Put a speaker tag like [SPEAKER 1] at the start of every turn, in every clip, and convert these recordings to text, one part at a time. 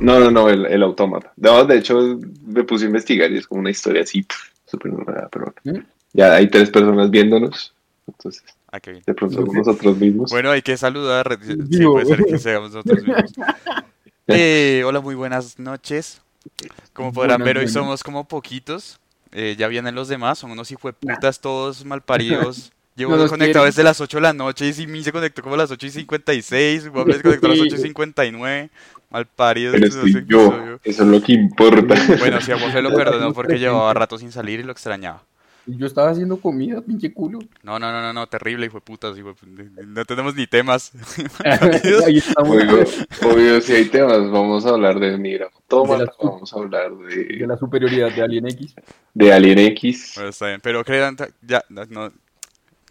[SPEAKER 1] No, no, no, el, el Automata. No, de hecho, me puse a investigar y es como una historia así, súper nueva, pero bueno.
[SPEAKER 2] ¿Mm?
[SPEAKER 1] Ya hay tres personas viéndonos, entonces
[SPEAKER 3] Ah, qué bien.
[SPEAKER 1] de pronto somos nosotros mismos.
[SPEAKER 3] Bueno, hay que saludar. Sí, puede ser que seamos nosotros mismos. Eh, hola, muy buenas noches. Como podrán
[SPEAKER 2] Buenas,
[SPEAKER 3] ver, hoy
[SPEAKER 2] buenas.
[SPEAKER 3] somos como poquitos. Eh, ya vienen los demás, son unos hijueputas todos malparidos. Llevo
[SPEAKER 2] No
[SPEAKER 3] conectado
[SPEAKER 2] quieren.
[SPEAKER 3] desde las 8 de la noche y Simi se conectó como a las 8 y 56. Waffle se conectó a las 8 y 59. Malparidos.
[SPEAKER 1] pero
[SPEAKER 3] no sé
[SPEAKER 1] estoy
[SPEAKER 3] qué
[SPEAKER 1] yo,
[SPEAKER 3] soy yo.
[SPEAKER 1] eso es lo que importa.
[SPEAKER 3] Bueno, sí, a Waffle lo perdonó porque llevaba rato sin salir y lo extrañaba.
[SPEAKER 2] Yo estaba haciendo comida, pinche culo.
[SPEAKER 3] No, no, no, no, no, terrible, hijo de putas, hijo de pu- No tenemos ni temas.
[SPEAKER 2] Ahí estamos.
[SPEAKER 1] Obvio, obvio, si hay temas, vamos a hablar de
[SPEAKER 2] De las-
[SPEAKER 1] vamos a hablar
[SPEAKER 2] De
[SPEAKER 1] de,
[SPEAKER 2] la superioridad de Alien X.
[SPEAKER 1] de Alien X.
[SPEAKER 3] Bueno, está bien, pero crean, ya, no-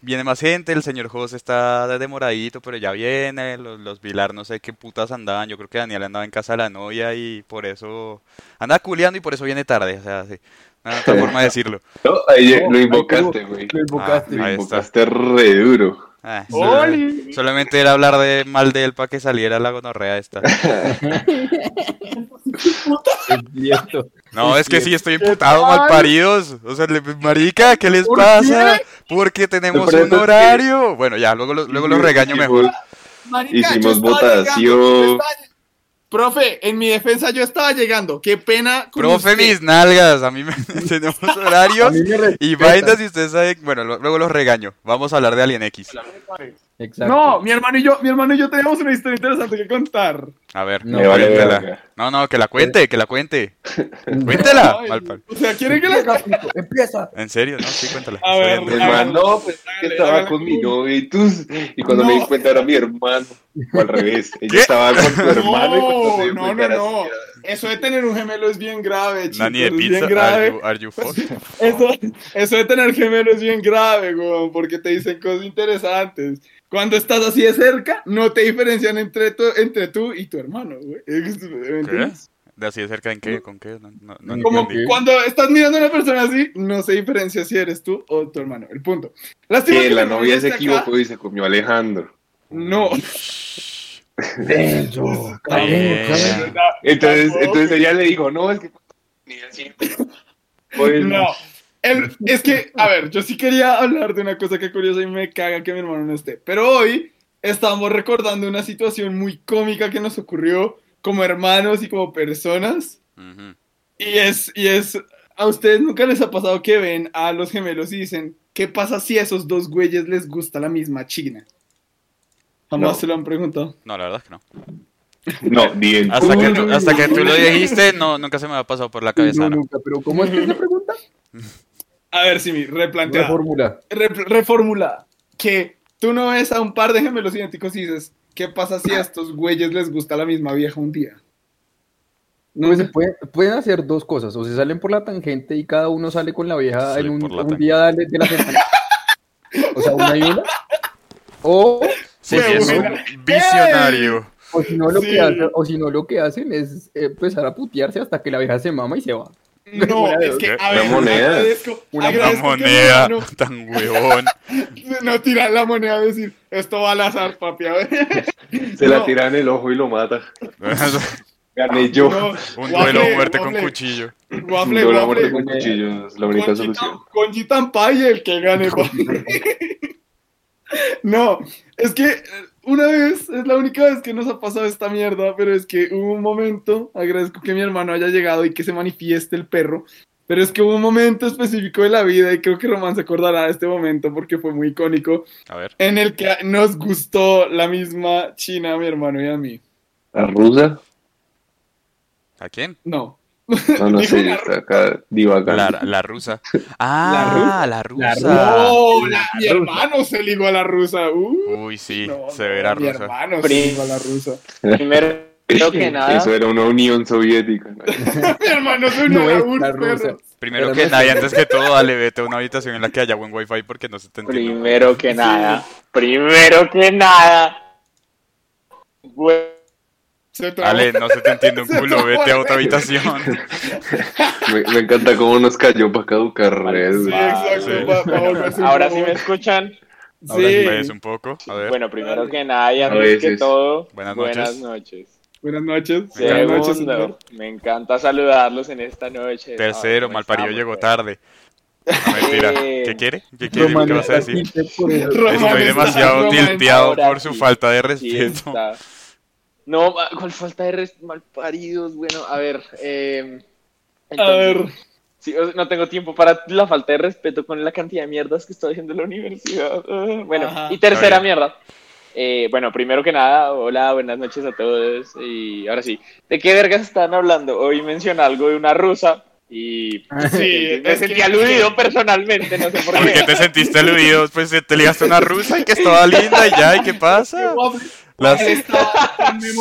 [SPEAKER 3] viene más gente, el señor José está demoradito, pero ya viene, los, los Vilar no sé qué putas andaban, yo creo que Daniel andaba en casa de la novia y por eso, anda culeando y por eso viene tarde, o sea, sí, no hay otra forma de decirlo.
[SPEAKER 1] No, ahí
[SPEAKER 2] No,
[SPEAKER 1] lo invocaste, güey.
[SPEAKER 2] Lo invocaste.
[SPEAKER 1] Lo
[SPEAKER 3] ahí está.
[SPEAKER 1] invocaste re duro.
[SPEAKER 3] Ah, solamente era hablar de mal de él para que saliera la gonorrea esta. No, es que sí, estoy imputado,
[SPEAKER 2] tal?
[SPEAKER 3] malparidos. O sea, le- marica, ¿qué les
[SPEAKER 2] ¿Por
[SPEAKER 3] pasa? Porque tenemos un horario. Bueno, ya, luego, lo- luego los regaño mejor.
[SPEAKER 4] Marica,
[SPEAKER 1] Hicimos votación.
[SPEAKER 4] Profe, en mi defensa yo estaba llegando. Qué pena. con
[SPEAKER 3] Profe,
[SPEAKER 4] usted.
[SPEAKER 3] mis nalgas, a mí me tenemos horarios
[SPEAKER 2] mí me
[SPEAKER 3] y vainas y ustedes saben, bueno, lo- luego los regaño. Vamos a hablar de Alien X.
[SPEAKER 2] Exacto.
[SPEAKER 4] No, mi hermano y yo, mi hermano y yo tenemos una historia interesante que contar.
[SPEAKER 3] A ver,
[SPEAKER 2] No,
[SPEAKER 3] cuéntela. No, no, que la cuente, que la cuente. Cuéntela,
[SPEAKER 4] Ay, o sea, ¿quieren que la
[SPEAKER 2] Empieza, empieza.
[SPEAKER 3] En serio, no, sí, cuéntala.
[SPEAKER 4] A ver, ver.
[SPEAKER 1] Hermano, pues que
[SPEAKER 4] Dale,
[SPEAKER 1] estaba
[SPEAKER 4] dale.
[SPEAKER 1] con mi novia y tú, y cuando me di cuenta era mi hermano, o al revés, ella
[SPEAKER 3] ¿Qué?
[SPEAKER 1] estaba con tu hermano y cuando se dio
[SPEAKER 4] No, no, no, no.
[SPEAKER 1] así,
[SPEAKER 4] Eso de tener un gemelo es bien grave, chicos.
[SPEAKER 3] Nani de
[SPEAKER 4] es
[SPEAKER 3] pizza,
[SPEAKER 4] bien
[SPEAKER 3] are
[SPEAKER 4] grave.
[SPEAKER 3] you, are you fucked?
[SPEAKER 4] Eso, eso de tener gemelo es bien grave, weón, porque te dicen cosas interesantes. Cuando estás así de cerca, no te diferencian entre, tu, entre tú y tu hermano, güey.
[SPEAKER 3] ¿De así de cerca en qué? ¿Con qué? No, no, no
[SPEAKER 4] Como cuando estás mirando a una persona así, no se diferencia si eres tú o tu hermano. El punto. Lástima
[SPEAKER 1] Que
[SPEAKER 4] que
[SPEAKER 1] la novia
[SPEAKER 4] no
[SPEAKER 1] se
[SPEAKER 4] esté acá.
[SPEAKER 1] equivocó y se comió a Alejandro.
[SPEAKER 4] No.
[SPEAKER 3] Bien.
[SPEAKER 1] Entonces, entonces ella le dijo, no, es que ni así. Pues,
[SPEAKER 4] No. El- es que, a ver, yo sí quería hablar de una cosa que curiosa y me caga que mi hermano no esté. Pero hoy estamos recordando una situación muy cómica que nos ocurrió como hermanos y como personas.
[SPEAKER 3] Ujú.
[SPEAKER 4] Y es, y es, a ustedes nunca les ha pasado que ven a los gemelos y dicen, ¿qué pasa si a esos dos güeyes les gusta la misma china? Jamás
[SPEAKER 1] No.
[SPEAKER 4] se lo han preguntado.
[SPEAKER 3] No, la verdad es que no.
[SPEAKER 1] No, ni en
[SPEAKER 3] Hasta que, tú, hasta que tú lo dijiste, no, nunca se me ha pasado por la cabeza,
[SPEAKER 2] No,
[SPEAKER 3] ¿no?
[SPEAKER 2] nunca, pero ¿cómo es que es la pregunta?
[SPEAKER 4] A ver, Simi, replantea.
[SPEAKER 2] Reformula.
[SPEAKER 4] Re- reformulada. Que tú no ves a un par de gemelos idénticos y dices, ¿qué pasa si a estos güeyes les gusta la misma vieja un día? No,
[SPEAKER 2] Pues se pueden, pueden hacer dos cosas, o se salen por la tangente y cada uno sale con la vieja en un,
[SPEAKER 3] por la
[SPEAKER 2] un día de, de la semana. O sea, una y una. O,
[SPEAKER 3] Sí,
[SPEAKER 4] Qué
[SPEAKER 3] es un visionario.
[SPEAKER 2] o si no lo
[SPEAKER 4] Sí.
[SPEAKER 2] que hacen, o si no lo que hacen es empezar a putearse hasta que la vieja se mama y se va.
[SPEAKER 4] no,
[SPEAKER 2] Una
[SPEAKER 4] es que, a
[SPEAKER 1] Una
[SPEAKER 4] ver,
[SPEAKER 1] moneda.
[SPEAKER 4] agradezco,
[SPEAKER 2] Una
[SPEAKER 3] Una
[SPEAKER 4] agradezco que mi
[SPEAKER 3] moneda tan huevón.
[SPEAKER 4] No tirar la moneda y decir, esto va al azar, papi, a ver.
[SPEAKER 1] Se la tira en el ojo y lo mata. Gané yo.
[SPEAKER 4] No,
[SPEAKER 3] Un duelo a muerte con cuchillo.
[SPEAKER 1] Yo la
[SPEAKER 4] waffle.
[SPEAKER 1] muerte con cuchillo es la única
[SPEAKER 4] Con
[SPEAKER 1] solución.
[SPEAKER 4] Con Gitan Pay el que gane, papi. No, es que eh, una vez, es la única vez que nos ha pasado esta mierda, pero es que hubo un momento, agradezco que mi hermano haya llegado y que se manifieste el perro, pero es que hubo un momento específico de la vida y creo que Román se acordará de este momento porque fue muy icónico,
[SPEAKER 3] A ver.
[SPEAKER 4] en el que nos gustó la misma China a mi hermano y a mí.
[SPEAKER 1] ¿La rusa?
[SPEAKER 3] ¿A quién?
[SPEAKER 4] No.
[SPEAKER 1] No, no sé, acá divagando.
[SPEAKER 3] La, la rusa. Ah, la rusa.
[SPEAKER 4] No, la- mi hermano se ligó a la rusa. Uh,
[SPEAKER 3] Uy, sí,
[SPEAKER 4] no,
[SPEAKER 3] severa
[SPEAKER 4] no, Mi
[SPEAKER 3] rusa.
[SPEAKER 4] hermano se ligó a la rusa.
[SPEAKER 5] Primero Creo que nada.
[SPEAKER 1] Eso era una Unión Soviética.
[SPEAKER 4] Mi hermano se
[SPEAKER 2] No
[SPEAKER 4] unió a
[SPEAKER 2] es
[SPEAKER 4] un
[SPEAKER 2] la
[SPEAKER 4] perro.
[SPEAKER 2] rusa.
[SPEAKER 3] Primero
[SPEAKER 2] Pero
[SPEAKER 3] que nada, y antes que todo, dale, vete a una habitación en la que haya buen wifi porque no se te entiende.
[SPEAKER 5] Primero que nada. Primero que nada. Güey,
[SPEAKER 4] Se trabó.
[SPEAKER 3] Ale, no se te entiende un culo, vete a otra habitación.
[SPEAKER 1] Me, me encanta cómo nos cayó para caducar red.
[SPEAKER 4] Sí, exacto.
[SPEAKER 3] Sí.
[SPEAKER 4] va- va a volverse un
[SPEAKER 5] Ahora sí me escuchan.
[SPEAKER 2] Ahora
[SPEAKER 4] Sí.
[SPEAKER 3] Pues un poco, a ver.
[SPEAKER 5] Bueno, primero que nada y antes que todo,
[SPEAKER 3] Buenas
[SPEAKER 5] buenas,
[SPEAKER 3] noches.
[SPEAKER 5] noches.
[SPEAKER 4] Buenas noches. Buenas noches.
[SPEAKER 5] Segundo, me encanta saludarlos en esta noche.
[SPEAKER 3] Tercero,
[SPEAKER 5] Ay, ¿cómo
[SPEAKER 3] malparido llegó
[SPEAKER 5] pues?
[SPEAKER 3] tarde. No, mentira.
[SPEAKER 5] Eh,
[SPEAKER 3] ¿Qué quiere? ¿Qué quiere?
[SPEAKER 2] Román
[SPEAKER 3] ¿Qué vas a decir? Estoy demasiado tilteado por su falta de respeto.
[SPEAKER 5] está. No, ¿cuál falta de res- malparidos? Bueno, a ver. eh,
[SPEAKER 4] A ver.
[SPEAKER 5] sí, no tengo tiempo para la falta de respeto con la cantidad de mierdas que estoy haciendo en la universidad. Ah, Bueno,
[SPEAKER 4] Ajá.
[SPEAKER 5] y tercera
[SPEAKER 3] Está
[SPEAKER 5] mierda. Eh, bueno, primero que nada, hola, buenas noches a todos. Y ahora sí, ¿de qué vergas están hablando? Hoy menciona algo de una rusa y
[SPEAKER 4] Sí,
[SPEAKER 5] me
[SPEAKER 4] es
[SPEAKER 5] sentí
[SPEAKER 4] que-
[SPEAKER 5] aludido personalmente, no sé por
[SPEAKER 3] ¿Por qué
[SPEAKER 5] qué.
[SPEAKER 3] te sentiste aludido? Pues te ligaste a una rusa y que estaba linda y ya, ¿y qué pasa? Las-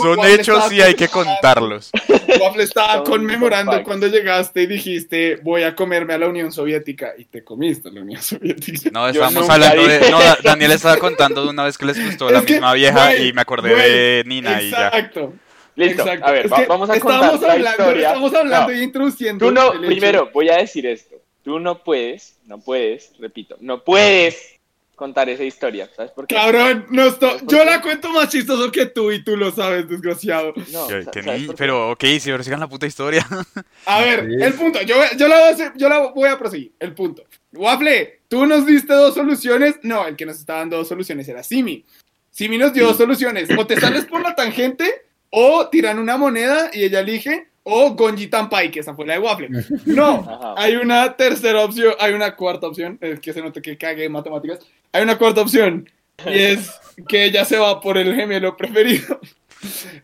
[SPEAKER 3] Son hechos y hay que contarlos.
[SPEAKER 4] Waffle estaba conmemorando cuando llegaste y dijiste, voy a comerme a la Unión Soviética. Y te comiste a la Unión Soviética.
[SPEAKER 3] No, estábamos hablando de...
[SPEAKER 5] dije
[SPEAKER 3] No, Da-
[SPEAKER 5] eso.
[SPEAKER 3] Daniel estaba contando de una vez que les gustó la
[SPEAKER 4] que,
[SPEAKER 3] misma vieja
[SPEAKER 4] güey,
[SPEAKER 3] y me acordé
[SPEAKER 4] güey,
[SPEAKER 3] de Nina y ya.
[SPEAKER 4] Exacto.
[SPEAKER 5] Listo,
[SPEAKER 4] exacto.
[SPEAKER 5] a ver, va- vamos a contar
[SPEAKER 4] estábamos
[SPEAKER 5] la
[SPEAKER 4] hablando,
[SPEAKER 5] historia.
[SPEAKER 4] Estamos hablando
[SPEAKER 5] No.
[SPEAKER 4] y introduciendo.
[SPEAKER 5] Tú no, primero, voy a decir esto. Tú no puedes, no puedes, repito, no puedes contar esa historia. ¿Sabes por qué?
[SPEAKER 4] Cabrón, no esto-
[SPEAKER 5] ¿Sabes por
[SPEAKER 4] yo
[SPEAKER 5] qué?
[SPEAKER 4] la cuento más chistoso que tú y tú lo sabes, desgraciado.
[SPEAKER 5] No,
[SPEAKER 3] pero ok, si ahora sigan la puta historia.
[SPEAKER 4] A ver,
[SPEAKER 2] Sí.
[SPEAKER 4] el punto. Yo, yo, la voy a hacer- yo la voy a proseguir. El punto. Waffle, tú nos diste dos soluciones. No, el que nos estaba dando dos soluciones era Simi. Simi nos dio dos soluciones. O te sales por la tangente, o tiran una moneda y ella elige, o Gonji Tampai, que esa fue la de Waffle. No,
[SPEAKER 5] Ajá.
[SPEAKER 4] hay una tercera opción, hay una cuarta opción. Es que se note que cague en matemáticas. Hay una cuarta opción. Y es que ella se va por el gemelo preferido.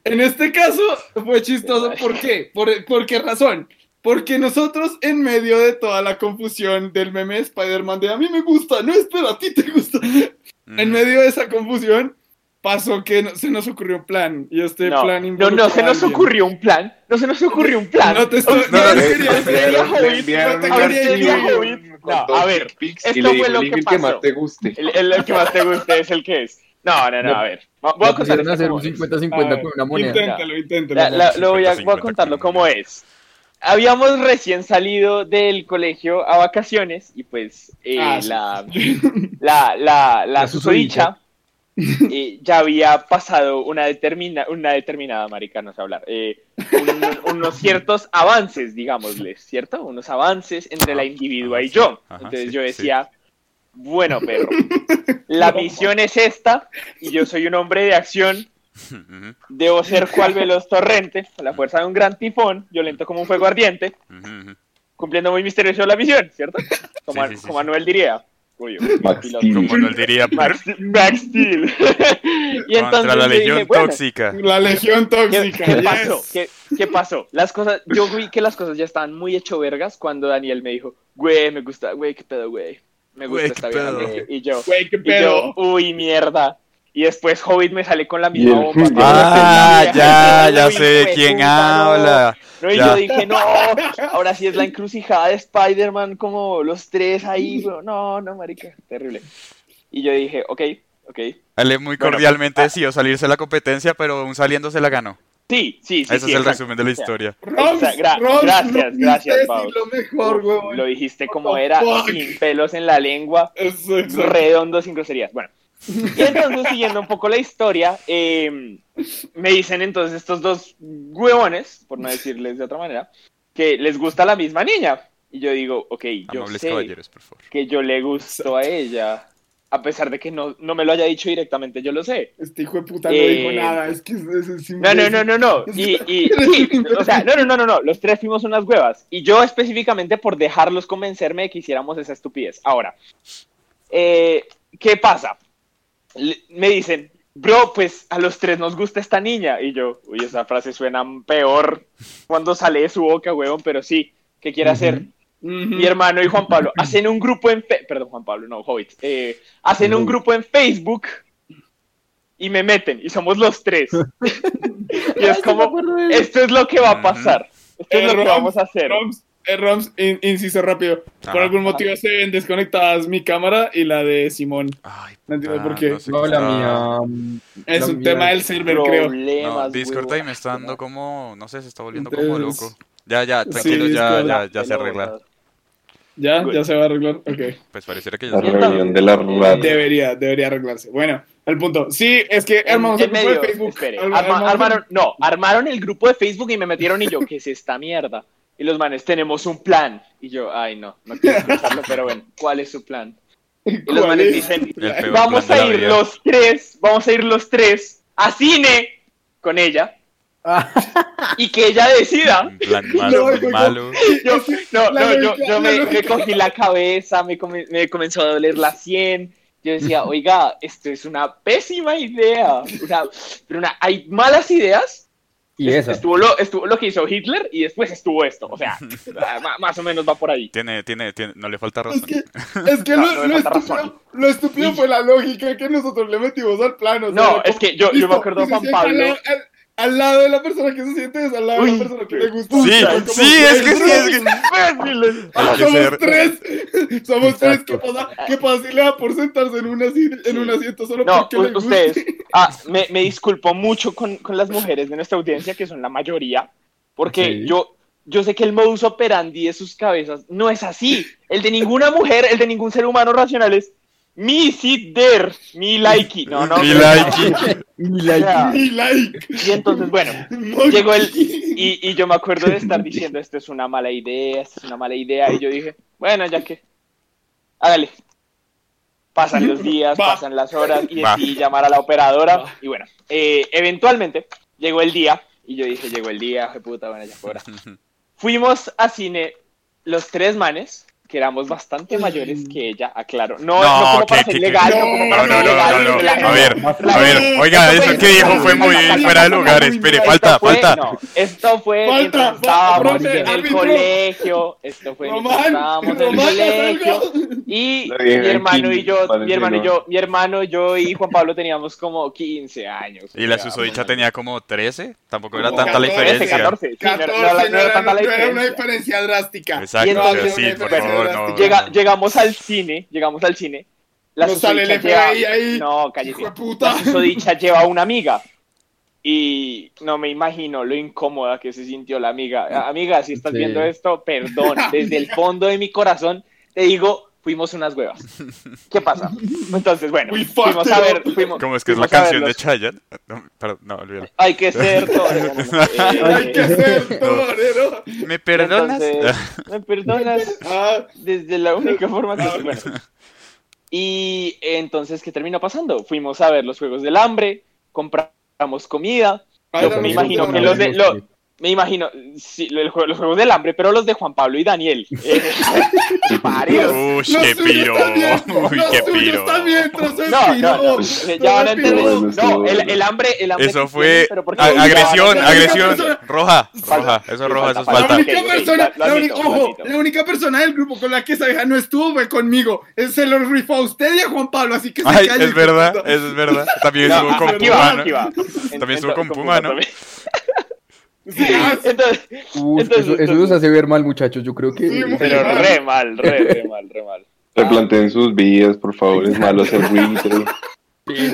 [SPEAKER 4] En este caso fue chistoso. ¿Por qué? ¿Por, por qué razón? Porque nosotros, en medio de toda la confusión del meme de Spider-Man de a mí me gusta, no espera, a ti te gusta. En
[SPEAKER 3] Mm.
[SPEAKER 4] medio de esa confusión, pasó que no- se nos ocurrió un plan. Y este
[SPEAKER 5] no,
[SPEAKER 4] plan
[SPEAKER 5] no, no se nos ocurrió un plan. No se nos ocurrió un plan.
[SPEAKER 4] No te estoy. No,
[SPEAKER 3] no, no,
[SPEAKER 4] quería
[SPEAKER 5] no,
[SPEAKER 4] decir,
[SPEAKER 5] no,
[SPEAKER 4] no
[SPEAKER 5] a No, a ver, esto fue lo que
[SPEAKER 1] el que más
[SPEAKER 5] pasó.
[SPEAKER 1] te guste.
[SPEAKER 5] El, que más te guste es el que es. No, no, no, a ver. Voy a contar esto
[SPEAKER 2] hacer un
[SPEAKER 5] es.
[SPEAKER 2] 50-50
[SPEAKER 4] A
[SPEAKER 2] con una moneda.
[SPEAKER 4] Inténtalo, inténtalo.
[SPEAKER 5] Voy a,
[SPEAKER 3] 50-50
[SPEAKER 5] voy a contarlo
[SPEAKER 3] con-
[SPEAKER 5] como es. Habíamos recién salido del colegio a vacaciones y pues eh,
[SPEAKER 4] Ah, sí.
[SPEAKER 5] la, la, la, la
[SPEAKER 2] La
[SPEAKER 5] susodicha eh, ya había pasado una, determina, una determinada, marica, no sé hablar, eh, un- unos ciertos avances, digámosles, ¿cierto? Unos avances entre la individua y yo.
[SPEAKER 3] ajá,
[SPEAKER 5] Entonces
[SPEAKER 3] sí,
[SPEAKER 5] yo
[SPEAKER 3] sí.
[SPEAKER 5] decía, bueno, perro, la misión es esta y yo soy un hombre de acción Debo ser cual veloz torrente, con la fuerza de un gran tifón, violento como un fuego ardiente, cumpliendo muy misterioso la misión, ¿cierto? Como,
[SPEAKER 3] Sí, sí, sí,
[SPEAKER 5] como
[SPEAKER 3] sí.
[SPEAKER 5] Manuel diría. Uy,
[SPEAKER 1] Max. Steel.
[SPEAKER 3] Como nos diría,
[SPEAKER 5] Max, Max Steel. y entonces
[SPEAKER 3] contra la
[SPEAKER 5] yo dije,
[SPEAKER 3] legión
[SPEAKER 5] bueno,
[SPEAKER 3] tóxica.
[SPEAKER 4] La legión
[SPEAKER 5] ¿Qué,
[SPEAKER 4] tóxica.
[SPEAKER 5] qué
[SPEAKER 4] yes.
[SPEAKER 5] pasó? ¿Qué, qué pasó? Las cosas, yo vi que las cosas ya estaban muy hecho vergas cuando Daniel me dijo, güey, me gusta, güey, qué pedo, güey. Me gusta
[SPEAKER 3] Güey,
[SPEAKER 5] esta
[SPEAKER 3] qué pedo.
[SPEAKER 5] güey". Y yo,
[SPEAKER 4] Güey, qué
[SPEAKER 5] y yo,
[SPEAKER 4] pedo.
[SPEAKER 5] uy, mierda. Y después Hobbit me sale con la misma bomba.
[SPEAKER 3] Ah, ya, ya sé de quién
[SPEAKER 5] puta,
[SPEAKER 3] habla.
[SPEAKER 5] No, y
[SPEAKER 3] Ya.
[SPEAKER 5] yo dije, no, ahora sí es la encrucijada de Spider-Man, como los tres ahí, bro. No, no, marica, terrible. Y yo dije, ok, ok.
[SPEAKER 3] Ale muy
[SPEAKER 5] Bueno,
[SPEAKER 3] cordialmente
[SPEAKER 5] ah.
[SPEAKER 3] decidió salirse de la competencia, pero aún saliendo se la ganó.
[SPEAKER 5] Sí, sí, sí.
[SPEAKER 3] Ese
[SPEAKER 5] sí,
[SPEAKER 3] es el resumen de la historia.
[SPEAKER 4] Roms,
[SPEAKER 5] O sea, gra-
[SPEAKER 4] Roms,
[SPEAKER 5] gracias, gracias, Pablo.
[SPEAKER 4] Lo mejor.
[SPEAKER 5] Lo dijiste como era,
[SPEAKER 4] fuck?
[SPEAKER 5] sin pelos en la lengua,
[SPEAKER 4] Eso, exacto.
[SPEAKER 5] redondo, sin groserías. Bueno, y entonces, siguiendo un poco la historia, eh, me dicen entonces estos dos huevones, por no decirles de otra manera, que les gusta la misma niña. Y yo digo, ok, yo
[SPEAKER 3] Amables
[SPEAKER 5] sé
[SPEAKER 3] caballeros, por favor.
[SPEAKER 5] que yo le gusto a ella, a pesar de que no, no me lo haya dicho directamente, yo lo sé.
[SPEAKER 4] Este hijo de puta no
[SPEAKER 5] Eh,
[SPEAKER 4] dijo nada. Es que es, es, es
[SPEAKER 5] No, no, no, no, no. Y, y sí, o sea, no, no, no, no, no. Los tres fuimos unas huevas. Y yo específicamente por dejarlos convencerme de que hiciéramos esa estupidez. Ahora, eh, ¿qué pasa? Me dicen, bro, pues a los tres nos gusta esta niña. Y yo, uy, esa frase suena peor cuando sale de su boca, huevón, pero sí, ¿qué quiere hacer? Mi hermano y Juan Pablo hacen un grupo en... Fe- Perdón, Juan Pablo, no, Hobbit. Eh, hacen un grupo en Facebook y me meten y somos los tres. y es como, esto es lo que va a pasar. Esto es
[SPEAKER 4] Eh,
[SPEAKER 5] lo que
[SPEAKER 4] Roms,
[SPEAKER 5] vamos a hacer.
[SPEAKER 4] Roms, eh, Roms, in- inciso rápido. Por algún motivo se ven desconectadas mi cámara y la de Simón.
[SPEAKER 3] Ay,
[SPEAKER 4] No entiendo por qué.
[SPEAKER 3] no sé
[SPEAKER 2] No,
[SPEAKER 3] qué
[SPEAKER 2] la mía.
[SPEAKER 4] Es
[SPEAKER 2] la
[SPEAKER 4] un
[SPEAKER 2] mía-
[SPEAKER 4] tema del server, creo.
[SPEAKER 3] No, Discord ahí me está dando como, no sé, se está volviendo como loco. Ya, ya, tranquilo,
[SPEAKER 4] Sí,
[SPEAKER 3] ya, ya, ya se arregla.
[SPEAKER 4] ¿Ya? ¿Ya se va a arreglar? Ok.
[SPEAKER 3] Pues pareciera que ya
[SPEAKER 1] La
[SPEAKER 3] se
[SPEAKER 1] reunión de la.
[SPEAKER 4] Debería, debería arreglarse. Bueno, el punto. Sí, es que armamos
[SPEAKER 5] en
[SPEAKER 4] el grupo de Facebook. Arma-
[SPEAKER 5] armaron, no, armaron el grupo de Facebook y me metieron y yo, ¿qué es esta mierda? Y los manes, tenemos un plan. Y yo, ay no, no quiero escucharlo, pero bueno, ¿cuál es su plan? Y los
[SPEAKER 4] ¿Cuál
[SPEAKER 5] manes
[SPEAKER 4] es?
[SPEAKER 5] dicen, vamos a ir los tres, vamos a ir los tres a cine con ella y que ella decida.
[SPEAKER 3] Un plan malo,
[SPEAKER 4] No,
[SPEAKER 3] muy
[SPEAKER 4] no,
[SPEAKER 3] malo.
[SPEAKER 5] Yo, no, no, yo, yo me, me cogí la cabeza, me, come- me comenzó a doler la sien. Yo decía, oiga, esto es una pésima idea. O sea, pero una, hay malas ideas.
[SPEAKER 2] Y.
[SPEAKER 5] Estuvo lo, estuvo lo que hizo Hitler y después estuvo esto. O sea, ma- más o menos va por ahí.
[SPEAKER 3] Tiene, tiene, tiene, no le falta
[SPEAKER 4] Es
[SPEAKER 3] razón.
[SPEAKER 4] que, es que
[SPEAKER 5] No,
[SPEAKER 4] lo,
[SPEAKER 5] no
[SPEAKER 4] lo estúpido,
[SPEAKER 5] razón.
[SPEAKER 4] lo estúpido fue la lógica que nosotros le metimos al plano. o sea,
[SPEAKER 5] No, es que yo, yo me acuerdo,
[SPEAKER 4] se
[SPEAKER 5] Juan Pablo.
[SPEAKER 4] Al, lado- al- al lado de la persona que se siente es al lado de la persona que le gusta.
[SPEAKER 3] Sí,
[SPEAKER 4] O sea, como,
[SPEAKER 3] sí, es que sí, es que-
[SPEAKER 5] ¡Imbéciles!
[SPEAKER 4] Ah, somos
[SPEAKER 3] ser-
[SPEAKER 4] tres, somos tres. ¿Qué pasa? ¿Qué pasa si le da por sentarse en, una, en un asiento solo
[SPEAKER 5] No,
[SPEAKER 4] porque le gusta?
[SPEAKER 5] ustedes. Ah, me, me disculpo mucho con, con las mujeres de nuestra audiencia, que son la mayoría, porque
[SPEAKER 2] Sí.
[SPEAKER 5] yo, yo sé que el modus operandi de sus cabezas no es así. El de ninguna mujer, el de ningún ser humano racional es mi sit there, mi likey. No, no.
[SPEAKER 3] Mi
[SPEAKER 5] no,
[SPEAKER 3] likey.
[SPEAKER 2] La-
[SPEAKER 5] sea,
[SPEAKER 4] Mi like.
[SPEAKER 5] y entonces, bueno, llegó el. Y, y yo me acuerdo de estar diciendo: Esto es una mala idea, esto es una mala idea. Y yo dije: Bueno, ya que. Hágale. Pasan los días,
[SPEAKER 4] Va.
[SPEAKER 5] pasan las horas y
[SPEAKER 3] Va.
[SPEAKER 5] decidí llamar a la operadora. Y bueno, eh, eventualmente llegó el día. Y yo dije: Llegó el día, de puta, bueno, ya fue hora. Fuimos a cine los tres manes, que éramos bastante mayores que ella, aclaro. No, no,
[SPEAKER 3] No,
[SPEAKER 5] como para
[SPEAKER 3] que-
[SPEAKER 5] ser legal,
[SPEAKER 3] que-
[SPEAKER 5] no como
[SPEAKER 3] No,
[SPEAKER 5] para
[SPEAKER 3] no,
[SPEAKER 5] ser
[SPEAKER 3] no,
[SPEAKER 5] legal.
[SPEAKER 3] no, no.
[SPEAKER 5] la-
[SPEAKER 3] A ver, a ver. Oiga, eso que dijo fue muy fuera de lugar. Espere, falta, falta.
[SPEAKER 5] no, esto fue
[SPEAKER 4] Falta,
[SPEAKER 5] mientras estábamos en el colegio. Esto fue mientras estábamos en el colegio. Y mi hermano y yo, mi hermano y yo, mi hermano, yo y Juan Pablo teníamos como 15 años.
[SPEAKER 3] Y la susodicha tenía como 13. Tampoco era tanta la
[SPEAKER 4] 14,
[SPEAKER 5] 13,
[SPEAKER 3] diferencia.
[SPEAKER 5] 14. sí, no era-
[SPEAKER 4] 14,
[SPEAKER 5] no era- no tanta la
[SPEAKER 4] no era una
[SPEAKER 5] diferencia.
[SPEAKER 4] diferencia drástica.
[SPEAKER 3] Exacto, sí, por favor, no.
[SPEAKER 5] Llega- llegamos al cine, llegamos al cine. La
[SPEAKER 4] No sale el ahí.
[SPEAKER 5] No. La susodicha lleva una amiga. Y no me imagino lo incómoda que se sintió la amiga. Amiga, si estás
[SPEAKER 2] Sí.
[SPEAKER 5] viendo esto, perdón. Desde el fondo de mi corazón te digo, fuimos unas huevas. ¿Qué pasa? Entonces, bueno,
[SPEAKER 4] We
[SPEAKER 5] fuimos a ver. Fuimos,
[SPEAKER 3] ¿Cómo es que es la canción de. Chayanne? No, perdón, no, olvídalo.
[SPEAKER 5] Hay que ser torero.
[SPEAKER 4] Hay que ser torero.
[SPEAKER 3] ¿Me perdonas?
[SPEAKER 5] entonces, ¿Me perdonas?
[SPEAKER 4] Ah,
[SPEAKER 5] Desde la única forma que... Bueno. Y entonces, ¿qué terminó pasando? Fuimos a ver los Juegos del Hambre, compramos comida. Me
[SPEAKER 4] no,
[SPEAKER 5] imagino
[SPEAKER 4] no,
[SPEAKER 5] que los de... lo-. Me imagino, sí, los Juegos del Hambre, pero los de Juan Pablo y Daniel. Eh.
[SPEAKER 3] Uy, qué piro. Uy, qué piro.
[SPEAKER 5] No, no,
[SPEAKER 4] piro.
[SPEAKER 5] no, eh, ya van a entender. No, el, hambre, el hambre.
[SPEAKER 3] Eso fue agresión, agresión. Roja, roja. Eso es roja, eso es
[SPEAKER 5] Falta,
[SPEAKER 4] La única persona,
[SPEAKER 5] lo
[SPEAKER 4] la
[SPEAKER 5] admito,
[SPEAKER 4] única,
[SPEAKER 5] lo
[SPEAKER 4] ojo,
[SPEAKER 5] admito.
[SPEAKER 4] la única persona del grupo con la que esa vieja no estuvo fue conmigo. Se lo rifó a usted y a Juan Pablo, así que se
[SPEAKER 3] Ay,
[SPEAKER 4] calle,
[SPEAKER 3] es verdad, eso es verdad. También estuvo con Puma. También estuvo con Puma, ¿no?
[SPEAKER 4] Sí, ah.
[SPEAKER 5] Entonces,
[SPEAKER 2] Uf,
[SPEAKER 5] Entonces,
[SPEAKER 2] eso, eso nos hace ver mal, muchachos. Yo creo que.
[SPEAKER 4] Sí,
[SPEAKER 5] pero re mal, re, re mal, re mal.
[SPEAKER 1] Replanteen sus vidas, por favor, es malo ser buitre.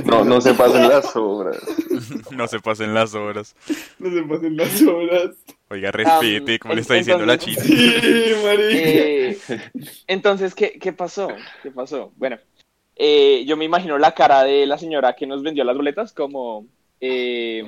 [SPEAKER 1] No, no se pasen las obras.
[SPEAKER 3] No se pasen las horas.
[SPEAKER 4] No se pasen las horas.
[SPEAKER 3] Oiga, respete, como le está diciendo la china.
[SPEAKER 4] Sí, marica.
[SPEAKER 5] Eh, entonces, ¿qué, ¿qué pasó? ¿Qué pasó? Bueno, eh, yo me imagino la cara de la señora que nos vendió las boletas como... eh,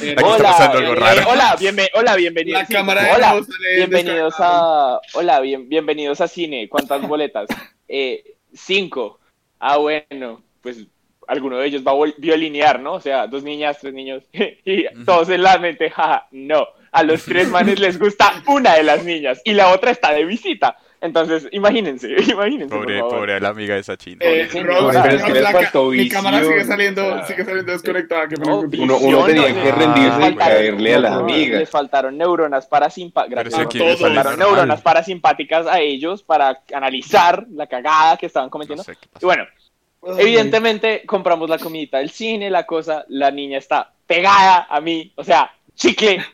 [SPEAKER 4] Eh,
[SPEAKER 3] Aquí está pasando algo
[SPEAKER 5] eh,
[SPEAKER 3] raro.
[SPEAKER 5] hola, hola, bienvenidos.
[SPEAKER 4] La
[SPEAKER 5] sí,
[SPEAKER 4] cámara
[SPEAKER 5] hola, bienvenidos a... Hola, bien, bienvenidos a cine. ¿Cuántas boletas? Eh, cinco. Ah, bueno, pues alguno de ellos va a violinear, ¿no? O sea, dos niñas, tres niños. y todos en la mente, jaja, no. A los tres manes les gusta una de las niñas y la otra está de visita. Entonces, imagínense, imagínense. por
[SPEAKER 3] Pobre,
[SPEAKER 5] favor.
[SPEAKER 3] pobre la amiga de esa china.
[SPEAKER 4] Eh,
[SPEAKER 5] Sí,
[SPEAKER 4] Rob,
[SPEAKER 5] no,
[SPEAKER 4] Rob,
[SPEAKER 1] pero es que les
[SPEAKER 4] mi cámara sigue saliendo, sigue saliendo desconectada. Que
[SPEAKER 5] No,
[SPEAKER 4] me
[SPEAKER 1] Uno, uno tenía
[SPEAKER 5] Visión,
[SPEAKER 1] que
[SPEAKER 3] no,
[SPEAKER 1] rendirse y caerle a las
[SPEAKER 5] No,
[SPEAKER 1] amigas.
[SPEAKER 5] Les faltaron neuronas parasimpáticas. Les faltaron
[SPEAKER 3] normal.
[SPEAKER 5] neuronas parasimpáticas a ellos para analizar la cagada que estaban cometiendo.
[SPEAKER 3] No sé
[SPEAKER 5] Y bueno, Evidentemente compramos la comidita del cine, la cosa, la niña está pegada a mí, o sea, chicle.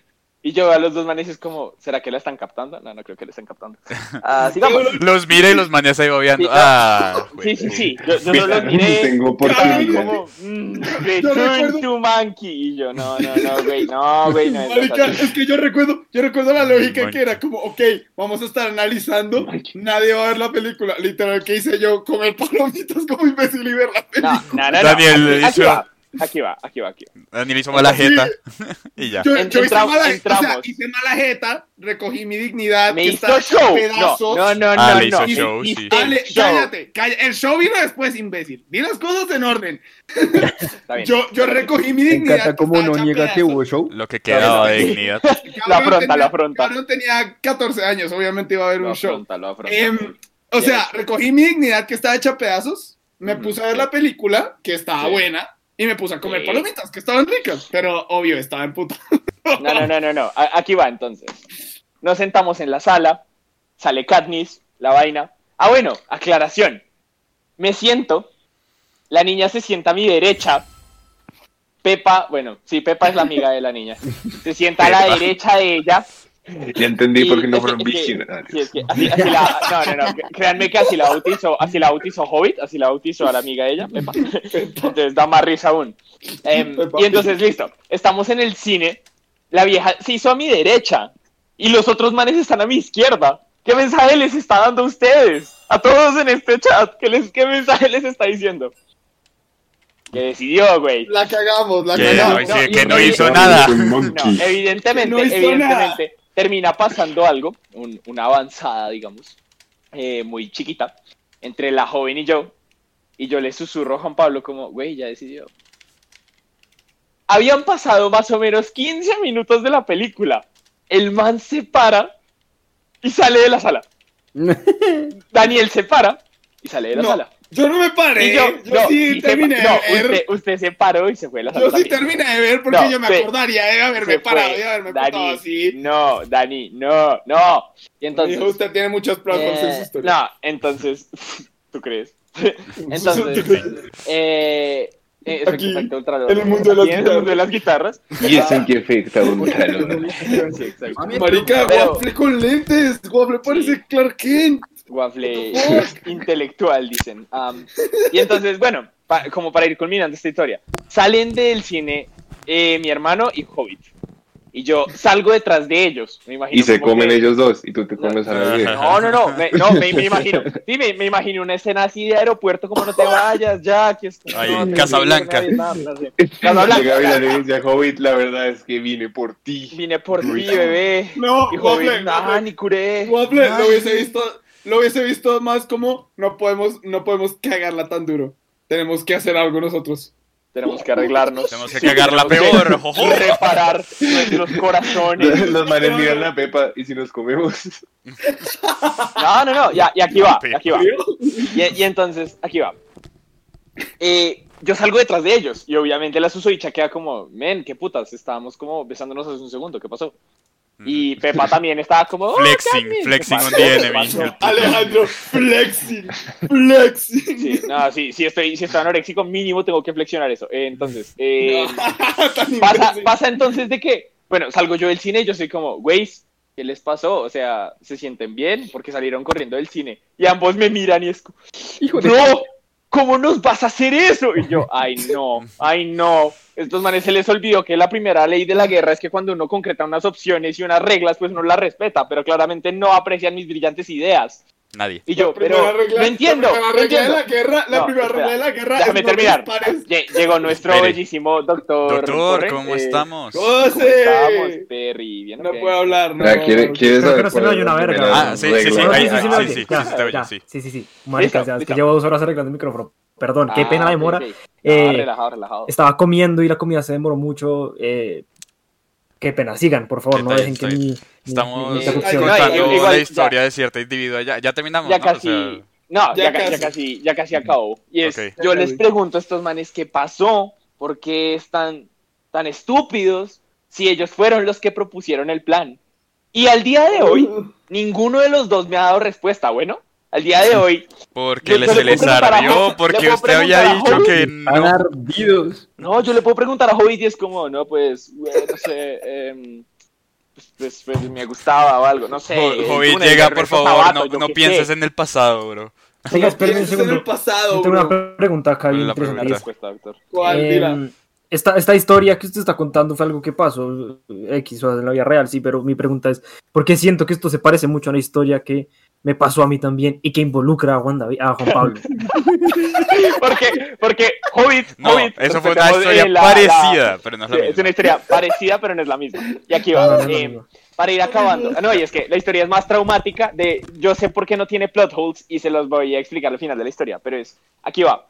[SPEAKER 5] Y yo veo a los dos manes y es como, ¿será que la están captando? No, no creo que la están captando. Ah, sigamos.
[SPEAKER 3] Los mira y los manes ahí bobeando.
[SPEAKER 5] Sí, no.
[SPEAKER 3] Ah,
[SPEAKER 5] Sí, sí, sí. Yo, yo no los miré.
[SPEAKER 1] Tengo
[SPEAKER 5] Ay,
[SPEAKER 1] oportunidad.
[SPEAKER 5] como, mm,
[SPEAKER 4] recuerdo-
[SPEAKER 5] to monkey. Y yo, no, no, no, güey, no, güey, no es
[SPEAKER 4] Marica,
[SPEAKER 5] así.
[SPEAKER 4] es que yo recuerdo, yo recuerdo la lógica que era como, ok, vamos a estar analizando, nadie va a ver la película. Literal, ¿qué hice yo? Comer palomitas como imbécil y ver la película.
[SPEAKER 5] No, no.
[SPEAKER 3] Daniel hizo-
[SPEAKER 5] aquí va, aquí va, aquí va.
[SPEAKER 3] Daniel hizo mala jeta. y ya.
[SPEAKER 4] Yo,
[SPEAKER 5] En-
[SPEAKER 4] yo hice, mala, o sea,
[SPEAKER 5] entramos.
[SPEAKER 4] hice mala jeta, recogí mi dignidad,
[SPEAKER 5] Me
[SPEAKER 4] que
[SPEAKER 5] hizo show.
[SPEAKER 4] pedazos.
[SPEAKER 5] No, no, no,
[SPEAKER 3] Ah,
[SPEAKER 5] no.
[SPEAKER 3] le hizo
[SPEAKER 5] no.
[SPEAKER 3] show,
[SPEAKER 5] Hiciste
[SPEAKER 3] sí.
[SPEAKER 4] Dale,
[SPEAKER 5] show.
[SPEAKER 4] cállate, cállate. El show vino después, imbécil. Di las cosas en orden.
[SPEAKER 5] Está bien.
[SPEAKER 4] Yo, yo recogí mi
[SPEAKER 2] Me
[SPEAKER 4] dignidad.
[SPEAKER 2] encanta cómo no niega que hubo show.
[SPEAKER 3] Lo que quedaba de dignidad.
[SPEAKER 5] Lo afronta, lo afronta.
[SPEAKER 4] Cabrón tenía 14 años, obviamente iba a haber
[SPEAKER 5] Lo
[SPEAKER 4] un show.
[SPEAKER 5] afronta, lo afronta.
[SPEAKER 4] Em, o sea, recogí mi dignidad que estaba hecha pedazos, me puse a ver la película, que estaba
[SPEAKER 5] Sí.
[SPEAKER 4] buena, y me puse a comer
[SPEAKER 5] Sí.
[SPEAKER 4] palomitas, que estaban ricas, pero obvio, estaba en puta.
[SPEAKER 5] No, no, no, no, no. Aquí va entonces. Nos sentamos en la sala, sale Katniss, la vaina. Ah, bueno, aclaración. Me siento, la niña se sienta a mi derecha. Pepa, bueno, sí, Pepa es la amiga de la niña. Se sienta a la derecha de ella.
[SPEAKER 1] Ya entendí por qué no fueron
[SPEAKER 5] es que-
[SPEAKER 1] visionarios.
[SPEAKER 5] sí, es que así, así la, no, no, no, créanme que así la bautizó, así la bautizó Hobbit, así la bautizó a la amiga de ella, Pepa. Entonces da más risa aún. Em, y entonces, listo, estamos en el cine, la vieja se hizo a mi derecha y los otros manes están a mi izquierda. ¿Qué mensaje les está dando a ustedes? A todos en este chat, ¿qué, les, qué mensaje les está diciendo? Que decidió, güey.
[SPEAKER 4] La cagamos, la
[SPEAKER 3] Que
[SPEAKER 4] cagamos.
[SPEAKER 3] no, que hizo nada.
[SPEAKER 5] No, evidentemente,
[SPEAKER 4] No hizo
[SPEAKER 5] evidentemente, termina pasando algo, un- una avanzada, digamos, eh, muy chiquita, entre la joven y yo, y yo le susurro a Juan Pablo como, güey, ya decidió. Habían pasado más o menos 15 minutos de la película. El man se para y sale de la sala. Daniel se para y sale de la
[SPEAKER 4] No,
[SPEAKER 5] sala.
[SPEAKER 4] Yo no me paré,
[SPEAKER 5] Y
[SPEAKER 4] yo,
[SPEAKER 5] no,
[SPEAKER 4] sí
[SPEAKER 5] y se
[SPEAKER 4] terminé
[SPEAKER 5] pa-
[SPEAKER 4] de
[SPEAKER 5] no,
[SPEAKER 4] ver.
[SPEAKER 5] usted, usted se paró y se fue la sala.
[SPEAKER 4] Yo sí terminé de ver porque
[SPEAKER 5] No,
[SPEAKER 4] yo me
[SPEAKER 5] se-
[SPEAKER 4] acordaría de haberme
[SPEAKER 5] Se
[SPEAKER 4] parado y haberme
[SPEAKER 5] Dani,
[SPEAKER 4] portado así.
[SPEAKER 5] No, Dani, no, no. Y entonces.
[SPEAKER 4] Dijo, usted tiene muchos problemas en su
[SPEAKER 5] eh,
[SPEAKER 4] historia.
[SPEAKER 5] no, entonces. ¿Tú crees? Entonces. eh, eh,
[SPEAKER 4] Aquí,
[SPEAKER 5] efecto ultralor.
[SPEAKER 4] en el mundo de las
[SPEAKER 5] en el mundo de las guitarras.
[SPEAKER 1] Y eso en qué afecta un calor.
[SPEAKER 5] Sí, exacto.
[SPEAKER 4] Marica,
[SPEAKER 5] Pero-
[SPEAKER 4] Waffle con lentes. Waffle parece Clark Kent.
[SPEAKER 5] Waffle intelectual, dicen. Am, y entonces, bueno, pa- como para ir culminando esta historia, salen del cine eh, mi hermano y Hobbit. Y yo salgo detrás de ellos. Me imagino
[SPEAKER 1] Y se comen
[SPEAKER 5] que-
[SPEAKER 1] ellos dos y tú te comes a la vieja.
[SPEAKER 5] No, no, no, me, no, me, me imagino. Sí, me, me imagino una escena así de aeropuerto, como no te vayas, ya, que es
[SPEAKER 3] Ahí,
[SPEAKER 5] no,
[SPEAKER 3] Casablanca.
[SPEAKER 5] no, sé. Casablanca.
[SPEAKER 1] Llega le dice a Hobbit, la verdad es que vine por ti.
[SPEAKER 5] Vine por ti, bebé.
[SPEAKER 4] No,
[SPEAKER 5] Y Hobbit,
[SPEAKER 4] Waffle,
[SPEAKER 5] nah,
[SPEAKER 4] Waffle.
[SPEAKER 5] ni curé.
[SPEAKER 4] Waffle,
[SPEAKER 5] Nah,
[SPEAKER 4] lo hubiese visto, lo hubiese visto más como no podemos, no podemos cagarla tan duro. Tenemos que hacer algo nosotros.
[SPEAKER 5] Tenemos que arreglarnos.
[SPEAKER 3] Tenemos que
[SPEAKER 5] Sí,
[SPEAKER 3] cagarla
[SPEAKER 5] tenemos que
[SPEAKER 3] peor. jojo.
[SPEAKER 5] Reparar nuestros corazones.
[SPEAKER 1] Los manes miran la Pepa y si nos comemos.
[SPEAKER 5] No, no, no, ya, y aquí va, y aquí va. Y, y entonces, aquí va. Eh, yo salgo detrás de ellos y obviamente la susodicha queda como, men, qué putas, estábamos como besándonos hace un segundo, ¿qué pasó? Y Pepa también estaba como, "Oh,
[SPEAKER 3] Flexing, flexing
[SPEAKER 5] ¿qué
[SPEAKER 3] on the
[SPEAKER 5] ¿Qué
[SPEAKER 3] enemy.
[SPEAKER 5] pasó?".
[SPEAKER 3] El puto.
[SPEAKER 4] Alejandro, flexing, flexing.
[SPEAKER 5] Sí, no, sí, sí estoy, si estoy anoréxico, mínimo tengo que flexionar eso. Eh, entonces, eh, pasa, pasa entonces de que, bueno, salgo yo del cine y yo soy como, güey, ¿qué les pasó? O sea, ¿se sienten bien? Porque salieron corriendo del cine. Y ambos me miran y es como,
[SPEAKER 2] Hijo de
[SPEAKER 5] ¡No! ¿Cómo nos vas a hacer eso? Y yo, ay no, ay no. Estos manes se les olvidó que la primera ley de la guerra es que cuando uno concreta unas opciones y unas reglas, pues uno las respeta, pero claramente no aprecian mis brillantes ideas.
[SPEAKER 3] Nadie.
[SPEAKER 5] Y yo,
[SPEAKER 4] La primera
[SPEAKER 5] pero
[SPEAKER 4] regla-
[SPEAKER 5] no entiendo,
[SPEAKER 4] La primera
[SPEAKER 5] no
[SPEAKER 4] regla de
[SPEAKER 5] entiendo.
[SPEAKER 4] la guerra, la
[SPEAKER 5] No,
[SPEAKER 4] primera
[SPEAKER 5] espera.
[SPEAKER 4] regla de la guerra
[SPEAKER 5] Déjame
[SPEAKER 4] es
[SPEAKER 5] terminar. Llegó nuestro bellísimo doctor.
[SPEAKER 3] Doctor,
[SPEAKER 5] Corre.
[SPEAKER 3] ¿cómo
[SPEAKER 5] Eh,
[SPEAKER 3] estamos?
[SPEAKER 5] ¿Cómo estamos, Perry? ¿Bien o
[SPEAKER 4] No puedo hablar, no.
[SPEAKER 1] Ya, ¿quiere- ¿Quieres
[SPEAKER 6] Creo que
[SPEAKER 1] saber
[SPEAKER 6] no se me oye
[SPEAKER 1] la
[SPEAKER 6] una verga.
[SPEAKER 3] Ah, sí, sí, sí, ahí-
[SPEAKER 6] sí, sí,
[SPEAKER 3] ahí-
[SPEAKER 6] sí, me
[SPEAKER 3] sí,
[SPEAKER 6] Ya,
[SPEAKER 3] sí, sí.
[SPEAKER 6] Sí, sí, sí. Marica,
[SPEAKER 5] Listo,
[SPEAKER 6] ya, es
[SPEAKER 5] listo.
[SPEAKER 6] que llevo dos horas arreglando el micrófono. Perdón, qué
[SPEAKER 5] Ah,
[SPEAKER 6] pena la
[SPEAKER 5] ok,
[SPEAKER 6] demora. Eh,
[SPEAKER 5] relajado, relajado.
[SPEAKER 6] Estaba comiendo y la comida se demoró mucho. eh, qué pena, sigan, por favor, no dejen
[SPEAKER 3] bien,
[SPEAKER 6] que mi, mi-
[SPEAKER 3] Estamos
[SPEAKER 6] mi
[SPEAKER 5] Eh, no,
[SPEAKER 3] contando
[SPEAKER 5] igual-
[SPEAKER 3] la
[SPEAKER 5] ya-
[SPEAKER 3] historia de cierta individua. Ya, ya terminamos,
[SPEAKER 5] ya
[SPEAKER 3] ¿no? O
[SPEAKER 5] casi.
[SPEAKER 3] sea,
[SPEAKER 5] no,
[SPEAKER 4] Ya
[SPEAKER 5] ya, ca-
[SPEAKER 4] casi.
[SPEAKER 5] ya casi, ya casi acabó. Y es, yo les pregunto a estos manes qué pasó, por qué están tan estúpidos, si ellos fueron los que propusieron el plan. Y al día de hoy, ninguno de los dos me ha dado respuesta, bueno. Al día de hoy,
[SPEAKER 3] Porque
[SPEAKER 5] Yo-
[SPEAKER 3] le-
[SPEAKER 5] yo
[SPEAKER 3] se
[SPEAKER 5] le
[SPEAKER 3] les ardió,
[SPEAKER 5] le
[SPEAKER 3] porque
[SPEAKER 5] puedo
[SPEAKER 3] usted había dicho
[SPEAKER 5] Hobbit.
[SPEAKER 3] que
[SPEAKER 2] Están
[SPEAKER 3] no.
[SPEAKER 2] ardidos.
[SPEAKER 5] no, yo le puedo preguntar a Hobbit y es como, no, pues, no sé, em, pues, pues, pues, me gustaba o algo, no sé. El
[SPEAKER 3] Hobbit,
[SPEAKER 5] túnel
[SPEAKER 3] llega, por favor, no, pienses
[SPEAKER 5] sé.
[SPEAKER 3] en el pasado, bro.
[SPEAKER 6] Oiga, espérenme un
[SPEAKER 4] Pienses en el
[SPEAKER 6] segundo.
[SPEAKER 4] pasado,
[SPEAKER 6] Yo tengo una pregunta acá bien
[SPEAKER 3] ¿Cuál es la
[SPEAKER 6] es,
[SPEAKER 5] respuesta, doctor.
[SPEAKER 4] ¿Cuál?
[SPEAKER 6] eh,
[SPEAKER 4] Mira.
[SPEAKER 6] esta, esta historia que usted está contando fue algo que pasó X o en la vida real, sí, pero mi pregunta es, ¿por qué siento que esto se parece mucho a una historia que me pasó a mí también y que involucra a Juan, David- a Juan Pablo?
[SPEAKER 5] Porque, porque Hobbit,
[SPEAKER 3] No,
[SPEAKER 5] Hobbit,
[SPEAKER 3] eso fue una historia
[SPEAKER 5] eh, la-
[SPEAKER 3] parecida, pero no es
[SPEAKER 5] la-
[SPEAKER 3] la
[SPEAKER 5] es
[SPEAKER 3] misma.
[SPEAKER 5] una historia parecida, pero no es la misma. Y aquí va.
[SPEAKER 6] no, no, no,
[SPEAKER 5] eh,
[SPEAKER 6] no.
[SPEAKER 5] para ir acabando. No, y es que la historia es más traumática de yo sé por qué no tiene plot holes y se los voy a explicar al final de la historia, pero es aquí va.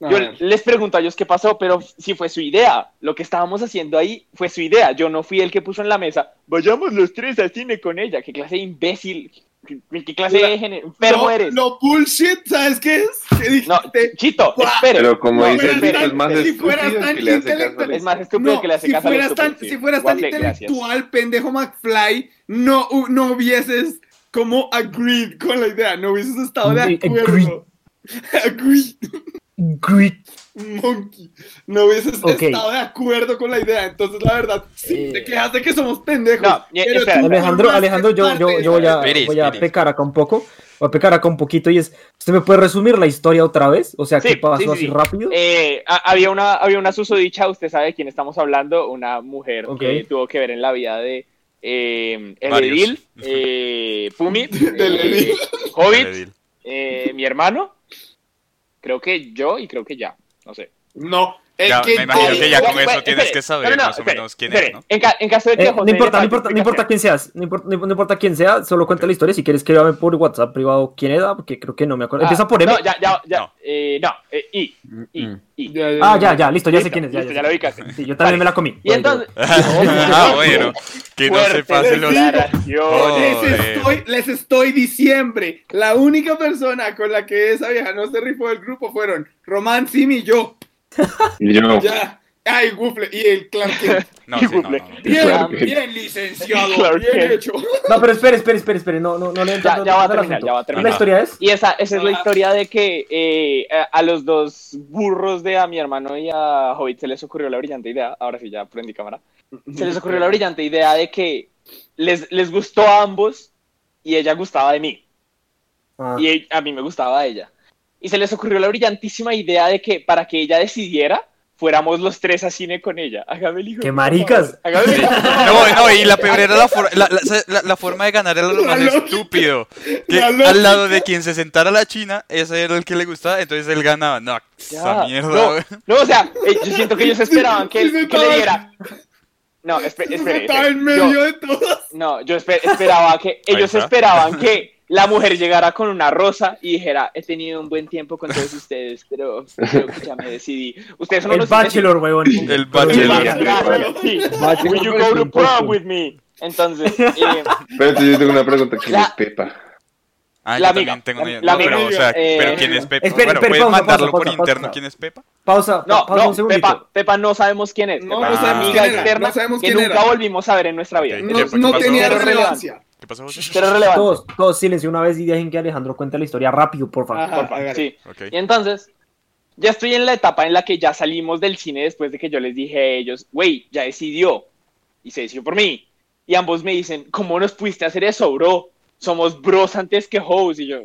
[SPEAKER 5] Yo les pregunto a ellos qué pasó, pero si fue su idea. Lo que estábamos haciendo ahí fue su idea. Yo no fui el que puso en la mesa, vayamos los tres al cine con ella. ¿Qué clase de imbécil? ¿Qué, qué clase de género? enfermo
[SPEAKER 4] Lo-
[SPEAKER 5] eres?
[SPEAKER 4] Lo bullshit, ¿sabes qué es?
[SPEAKER 5] No, Chito,
[SPEAKER 4] Guau.
[SPEAKER 5] espere.
[SPEAKER 1] Pero como
[SPEAKER 5] No,
[SPEAKER 1] dice el
[SPEAKER 5] espere.
[SPEAKER 1] dicho, es más
[SPEAKER 4] si
[SPEAKER 1] estúpido
[SPEAKER 4] tan
[SPEAKER 1] que le hace caso
[SPEAKER 5] Es más estúpido
[SPEAKER 4] no,
[SPEAKER 5] que le hace
[SPEAKER 4] si
[SPEAKER 5] caso al
[SPEAKER 4] fueras tan, si fueras tan
[SPEAKER 5] gracias.
[SPEAKER 4] intelectual, pendejo McFly, no, no hubieses como agreed con la idea, no hubieses estado de
[SPEAKER 6] Agreed.
[SPEAKER 4] acuerdo. Agreed.
[SPEAKER 6] Great.
[SPEAKER 4] Monkey. No hubieses estado de acuerdo con la idea. Entonces, la verdad, sí,
[SPEAKER 6] Eh.
[SPEAKER 4] te quejas de que somos pendejos.
[SPEAKER 5] No, y-
[SPEAKER 4] pero
[SPEAKER 5] espera.
[SPEAKER 4] tú
[SPEAKER 6] Alejandro, Alejandro, yo, yo, yo voy a, voy a pecar acá un poco. Voy a pecar acá un poquito y es, ¿usted me puede resumir la historia otra vez? O sea, ¿qué
[SPEAKER 5] Sí,
[SPEAKER 6] pasó
[SPEAKER 5] sí, sí,
[SPEAKER 6] así
[SPEAKER 5] sí.
[SPEAKER 6] rápido?
[SPEAKER 5] Eh, ha- había una había una susodicha, usted sabe de quién estamos hablando, una mujer que tuvo que ver en la vida de eh, el. Edil, eh, Pumi, eh,
[SPEAKER 4] Edil.
[SPEAKER 5] Hobbit, eh, mi hermano, creo que yo y creo que ya, no sé.
[SPEAKER 4] No,
[SPEAKER 3] Ya, me imagino que ya con
[SPEAKER 5] Bueno,
[SPEAKER 3] eso tienes
[SPEAKER 5] espere.
[SPEAKER 3] que saber
[SPEAKER 5] No,
[SPEAKER 3] más o menos quién
[SPEAKER 5] espere.
[SPEAKER 3] es, ¿no?
[SPEAKER 5] En, ca- en caso de que
[SPEAKER 6] Eh,
[SPEAKER 5] José
[SPEAKER 6] no importa, no importa, no importa
[SPEAKER 5] explicación.
[SPEAKER 6] quién seas, no importa, no importa quién sea, solo cuenta la historia. Si quieres, escríbame por WhatsApp privado quién era, porque creo que no me acuerdo.
[SPEAKER 5] Ah,
[SPEAKER 6] Empieza por M.
[SPEAKER 5] No, ya, ya, ya.
[SPEAKER 3] No.
[SPEAKER 5] eh, no, eh, I, I,
[SPEAKER 2] Mm.
[SPEAKER 5] I.
[SPEAKER 6] Ah, ya, ya, listo, ya sé quién es. Ya,
[SPEAKER 5] listo,
[SPEAKER 6] ya
[SPEAKER 5] ya lo ubicaste.
[SPEAKER 6] Sí, yo también
[SPEAKER 5] Vale.
[SPEAKER 6] me la comí.
[SPEAKER 5] Y entonces...
[SPEAKER 3] Ah, bueno, que no se pasen los...
[SPEAKER 4] les estoy diciembre. La única persona con la que esa vieja no se rifó del grupo fueron Román, Sim y yo.
[SPEAKER 1] Y yo,
[SPEAKER 4] Ya. Ay, Gufle. Y el Clark Kent.
[SPEAKER 3] No, sí, no, no,
[SPEAKER 5] Google.
[SPEAKER 3] no.
[SPEAKER 4] Bien,
[SPEAKER 1] Clark Kent.
[SPEAKER 4] bien, licenciado.
[SPEAKER 5] Clark
[SPEAKER 4] Bien
[SPEAKER 5] Kent.
[SPEAKER 4] hecho.
[SPEAKER 6] No, pero espere, espere, espere, espere. No, no, no le
[SPEAKER 5] Ya-
[SPEAKER 6] no,
[SPEAKER 5] ya
[SPEAKER 6] no,
[SPEAKER 5] va a terminar, ya va a terminar.
[SPEAKER 6] ¿La historia es?
[SPEAKER 5] Y esa, esa es la historia de que eh, a, a los dos burros de a mi hermano y a Hobbit se les ocurrió la brillante idea, ahora sí ya prendí cámara, se les ocurrió la brillante idea de que les, les gustó a ambos y ella gustaba de mí
[SPEAKER 6] Ah.
[SPEAKER 5] y a mí me gustaba de ella. Y se les ocurrió la brillantísima idea de que para que ella decidiera, fuéramos los tres a cine con ella. Hágame el hijo.
[SPEAKER 6] ¡Qué
[SPEAKER 5] de
[SPEAKER 6] maricas!
[SPEAKER 5] hágame el hijo.
[SPEAKER 3] No, no, y la peor era la, for- la, la- la- la forma de ganar era lo más estúpido. Que
[SPEAKER 4] La lógica.
[SPEAKER 3] al lado de quien se sentara la china, ese era el que le gustaba, entonces él ganaba. No, esa mierda,
[SPEAKER 5] No, o sea, eh, yo siento que ellos esperaban que, él- que le diera. No, espere, espere.
[SPEAKER 4] en medio
[SPEAKER 5] Yo-
[SPEAKER 4] de todas.
[SPEAKER 5] no, yo espe- esperaba que ellos esperaban que la mujer llegara con una rosa y dijera, he tenido un buen tiempo con todos ustedes, pero creo que ya me decidí. Ustedes son
[SPEAKER 6] El
[SPEAKER 5] unos
[SPEAKER 6] Bachelor, weón.
[SPEAKER 3] El Bachelor.
[SPEAKER 5] sí. Will you go to
[SPEAKER 2] un
[SPEAKER 5] prom with me? Entonces, eh,
[SPEAKER 1] pero entonces yo tengo una pregunta. ¿Quién
[SPEAKER 5] La-
[SPEAKER 1] es Pepa?
[SPEAKER 3] Ah,
[SPEAKER 5] La
[SPEAKER 3] yo
[SPEAKER 5] amiga,
[SPEAKER 3] también tengo
[SPEAKER 5] la-
[SPEAKER 3] una-
[SPEAKER 5] la
[SPEAKER 3] no, pero,
[SPEAKER 5] amiga.
[SPEAKER 3] o sea,
[SPEAKER 5] Eh,
[SPEAKER 3] pero ¿quién es Pepa?
[SPEAKER 6] espere,
[SPEAKER 3] bueno,
[SPEAKER 6] espere,
[SPEAKER 3] ¿puedes
[SPEAKER 6] pausa,
[SPEAKER 3] mandarlo
[SPEAKER 6] pausa,
[SPEAKER 3] por
[SPEAKER 6] pausa,
[SPEAKER 3] interno
[SPEAKER 6] pausa.
[SPEAKER 3] quién es Pepa?
[SPEAKER 6] Pausa,
[SPEAKER 5] no,
[SPEAKER 6] pa- pausa un
[SPEAKER 5] no,
[SPEAKER 6] segundito.
[SPEAKER 5] Pepa, Pepa no sabemos quién es.
[SPEAKER 4] No,
[SPEAKER 5] Pepa
[SPEAKER 3] no
[SPEAKER 5] es una
[SPEAKER 3] sabemos
[SPEAKER 4] quién era,
[SPEAKER 5] externa
[SPEAKER 4] no sabemos
[SPEAKER 5] que
[SPEAKER 4] quién
[SPEAKER 5] nunca
[SPEAKER 4] era.
[SPEAKER 5] volvimos a ver en nuestra vida.
[SPEAKER 4] No, no tenía relevancia.
[SPEAKER 3] ¿Qué pasó, José?
[SPEAKER 5] Pero es relevante.
[SPEAKER 6] Todos, todos silencio una vez y dejen que Alejandro cuente la historia rápido, por favor.
[SPEAKER 4] Ajá,
[SPEAKER 5] Porfa,
[SPEAKER 4] hágale.
[SPEAKER 5] sí. Y entonces, ya estoy en la etapa en la que ya salimos del cine después de que yo les dije a ellos, güey, ya decidió. Y se decidió por mí. Y ambos me dicen, ¿cómo nos pudiste hacer eso, bro? Somos bros antes que hoes. Y yo,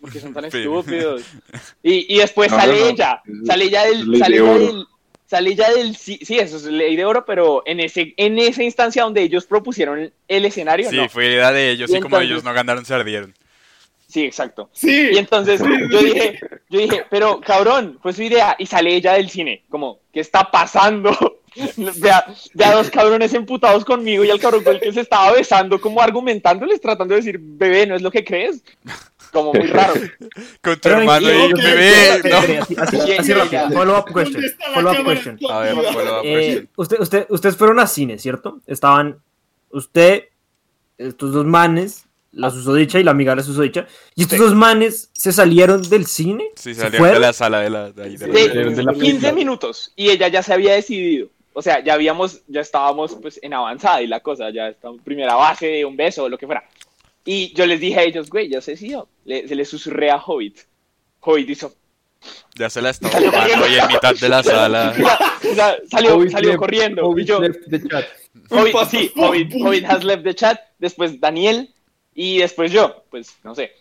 [SPEAKER 5] ¿por qué son tan estúpidos? Y, y después
[SPEAKER 1] No,
[SPEAKER 5] sale
[SPEAKER 1] no, no.
[SPEAKER 5] ella. Sale ella del. Sale ella del Sale ella del. Sí, sí, eso es ley de oro, pero en, ese, en esa instancia donde ellos propusieron el escenario,
[SPEAKER 3] Sí,
[SPEAKER 5] no.
[SPEAKER 3] fue idea de ellos
[SPEAKER 5] Y
[SPEAKER 3] y como
[SPEAKER 5] entonces-
[SPEAKER 3] ellos no ganaron, se ardieron.
[SPEAKER 5] Sí, exacto.
[SPEAKER 4] Sí.
[SPEAKER 5] Y entonces yo dije, yo dije, pero cabrón, fue su idea. Y sale ella del cine, como, ¿qué está pasando? Vea, vea dos cabrones emputados conmigo y el cabrón con el que se estaba besando, como argumentándoles, tratando de decir, bebé, ¿no es lo que crees? Como muy raro.
[SPEAKER 3] Con tu
[SPEAKER 6] Pero,
[SPEAKER 3] hermano
[SPEAKER 6] y-
[SPEAKER 3] bebé.
[SPEAKER 6] espere, así,
[SPEAKER 5] Sí, sí,
[SPEAKER 6] rápido. Follow up
[SPEAKER 4] ¿Dónde
[SPEAKER 6] question. Follow up question.
[SPEAKER 3] A ver, follow up
[SPEAKER 6] Eh,
[SPEAKER 3] question.
[SPEAKER 6] usted, usted, ustedes fueron a cine, ¿cierto? Estaban usted, estos dos manes, la susodicha y la amiga de la susodicha, y estos dos manes se salieron del cine.
[SPEAKER 3] Sí,
[SPEAKER 6] ¿Se
[SPEAKER 3] salieron de la sala de la... De ahí, de la-
[SPEAKER 5] De,
[SPEAKER 2] de la
[SPEAKER 5] 15
[SPEAKER 2] película.
[SPEAKER 5] minutos y ella ya se había decidido. O sea, ya habíamos, ya estábamos pues en avanzada y la cosa, ya está primera base, un beso, lo que fuera. Y yo les dije a ellos, güey, ya sé si yo. Le- se le susurré a Hobbit. Hobbit hizo.
[SPEAKER 3] Ya se la está tomando ahí en mitad de la sala.
[SPEAKER 5] o sea, salió,
[SPEAKER 2] Hobbit
[SPEAKER 5] salió
[SPEAKER 2] left-
[SPEAKER 5] corriendo. y
[SPEAKER 2] Hobbit
[SPEAKER 5] yo,
[SPEAKER 2] left the chat.
[SPEAKER 5] Hobbit, sí, Hobbit? Hobbit has left the chat, después Daniel y después yo, pues no sé.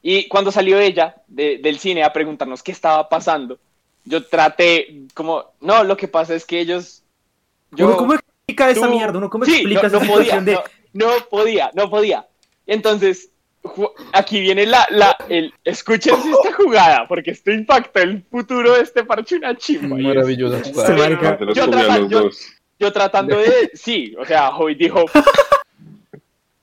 [SPEAKER 5] Y cuando salió ella de- del cine a preguntarnos qué estaba pasando, yo traté como, no, lo que pasa es que ellos... Yo,
[SPEAKER 6] ¿Cómo explica esa mierda? ¿Uno cómo
[SPEAKER 5] Sí,
[SPEAKER 6] explica
[SPEAKER 5] no,
[SPEAKER 6] esa
[SPEAKER 5] no podía,
[SPEAKER 6] situación de...
[SPEAKER 5] no, no podía, no podía. Entonces, aquí viene la, la, el, escúchense esta jugada, porque esto impacta el futuro de este parche una chimba.
[SPEAKER 2] Maravillosa
[SPEAKER 6] Este
[SPEAKER 2] jugada.
[SPEAKER 5] Yo trata- yo-
[SPEAKER 1] dos.
[SPEAKER 5] yo tratando de, sí, o sea, Hoy dijo,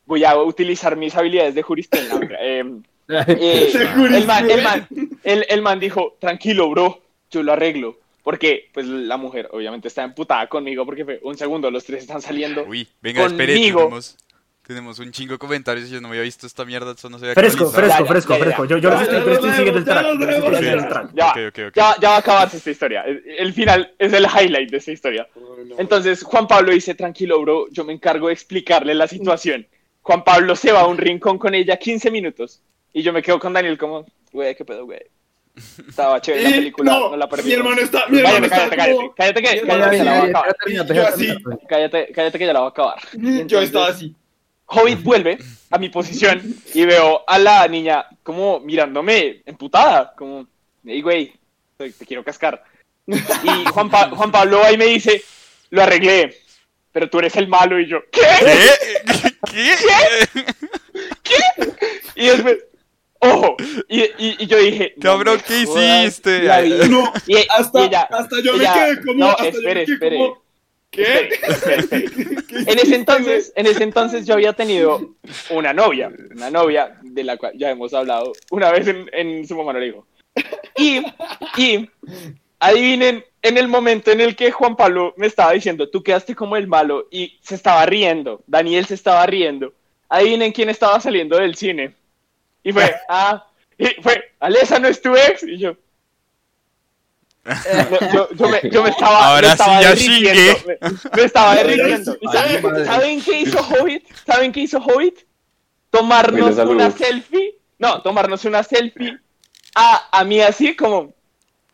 [SPEAKER 5] voy a utilizar mis habilidades de jurista. No, eh, eh,
[SPEAKER 4] De
[SPEAKER 5] el, man, el, man, el, el man dijo, tranquilo, bro, yo lo arreglo. Porque, pues, la mujer obviamente está emputada conmigo porque fue un segundo, los tres están saliendo.
[SPEAKER 3] Uy, venga, espere,
[SPEAKER 5] Conmigo.
[SPEAKER 3] tenemos, tenemos un chingo de comentarios y yo no me había visto esta mierda, eso no se había
[SPEAKER 6] Fresco, fresco, fresco, fresco. Yo, yo los
[SPEAKER 4] Ya,
[SPEAKER 6] estoy,
[SPEAKER 4] ya,
[SPEAKER 6] pero estoy siguiendo el track.
[SPEAKER 4] ya, ya,
[SPEAKER 5] va a acabarse esta historia. El, final es el highlight de esta historia. Entonces Juan Pablo dice, tranquilo, bro, yo me encargo de explicarle la situación. Juan Pablo se va a un rincón con ella 15 minutos. Y yo me quedo con Daniel como, güey, qué pedo, güey. Estaba chévere la película, no,
[SPEAKER 4] no,
[SPEAKER 5] la perdí.
[SPEAKER 4] mi hermano está, mi hermano
[SPEAKER 5] Cállate,
[SPEAKER 4] está
[SPEAKER 5] cállate,
[SPEAKER 4] como-
[SPEAKER 5] cállate, cállate, que,
[SPEAKER 4] Ya,
[SPEAKER 5] cállate, que
[SPEAKER 4] ya,
[SPEAKER 5] la voy a
[SPEAKER 4] ya,
[SPEAKER 5] acabar.
[SPEAKER 4] Yo así,
[SPEAKER 5] Cállate, cállate que ya la voy a acabar.
[SPEAKER 4] Yo estaba así.
[SPEAKER 5] Hobbit vuelve a mi posición y veo a la niña como mirándome emputada, como, hey, güey, te, te quiero cascar. Y Juan, Pa- Juan Pablo y me dice, lo arreglé, pero tú eres el malo y yo, ¿qué?
[SPEAKER 3] ¿Qué? ¿Qué?
[SPEAKER 5] Y después, ojo, y, y, y yo dije, no
[SPEAKER 3] Cabrón,
[SPEAKER 5] me
[SPEAKER 3] ¿qué
[SPEAKER 5] jodas
[SPEAKER 3] hiciste?
[SPEAKER 5] la.
[SPEAKER 4] No,
[SPEAKER 5] Y, y
[SPEAKER 4] hasta,
[SPEAKER 5] ella,
[SPEAKER 4] hasta yo
[SPEAKER 5] ella-
[SPEAKER 4] me quedé como,
[SPEAKER 5] no,
[SPEAKER 4] hasta yo
[SPEAKER 5] espere,
[SPEAKER 4] me quedé
[SPEAKER 5] espere.
[SPEAKER 4] como, ¿qué?
[SPEAKER 5] Espere, espere, espere.
[SPEAKER 4] ¿Qué
[SPEAKER 5] En ese entonces, en ese entonces yo había tenido una novia, una novia de la cual ya hemos hablado una vez en, en su mamá le dijo. Y, y adivinen, en el momento en el que Juan Pablo me estaba diciendo, tú quedaste como el malo y se estaba riendo, Daniel se estaba riendo, adivinen quién estaba saliendo del cine. Y fue, ah, y fue, Alesa no es tu ex, y yo. No, yo, yo me, yo me estaba,
[SPEAKER 3] Ahora
[SPEAKER 5] me estaba
[SPEAKER 3] sí ya
[SPEAKER 5] derritiendo,
[SPEAKER 3] chingué.
[SPEAKER 5] me, me estaba derritiendo. ¿Y
[SPEAKER 2] Ay,
[SPEAKER 5] saben, saben qué hizo Hobbit? ¿Saben qué hizo Hobbit? Tomarnos una selfie. No, tomarnos una selfie a, a mí así como,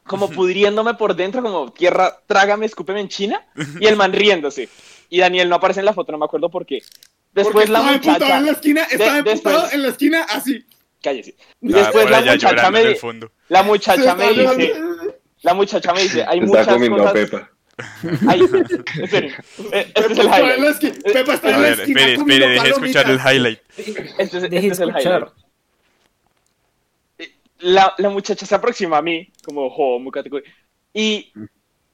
[SPEAKER 5] como pudriéndome por dentro, como tierra, trágame, escúpeme en China. Y el man riéndose. Y Daniel no aparece en la foto, no me acuerdo por qué.
[SPEAKER 4] Porque
[SPEAKER 5] Después la muchacha.
[SPEAKER 4] en la esquina, estaba
[SPEAKER 5] De- después-
[SPEAKER 4] en la esquina así.
[SPEAKER 5] Cállese.
[SPEAKER 3] Ah,
[SPEAKER 5] Después la muchacha me la muchacha me dice. La muchacha me dice, hay
[SPEAKER 1] Se
[SPEAKER 5] muchas
[SPEAKER 1] está comiendo a
[SPEAKER 5] cosas.
[SPEAKER 1] Pepa.
[SPEAKER 5] Hay, en serio, este
[SPEAKER 4] Pepa
[SPEAKER 5] es el
[SPEAKER 4] la
[SPEAKER 5] highlight.
[SPEAKER 4] Pepa estaba
[SPEAKER 3] A
[SPEAKER 4] en la
[SPEAKER 3] ver,
[SPEAKER 4] esquina
[SPEAKER 3] espere,
[SPEAKER 4] comiendo
[SPEAKER 3] espere, deje escuchar el
[SPEAKER 4] palomitas.
[SPEAKER 3] highlight.
[SPEAKER 5] Este es, este es el
[SPEAKER 6] escuchar.
[SPEAKER 5] highlight. La, la muchacha se aproxima a mí, como jo, muy categórico, y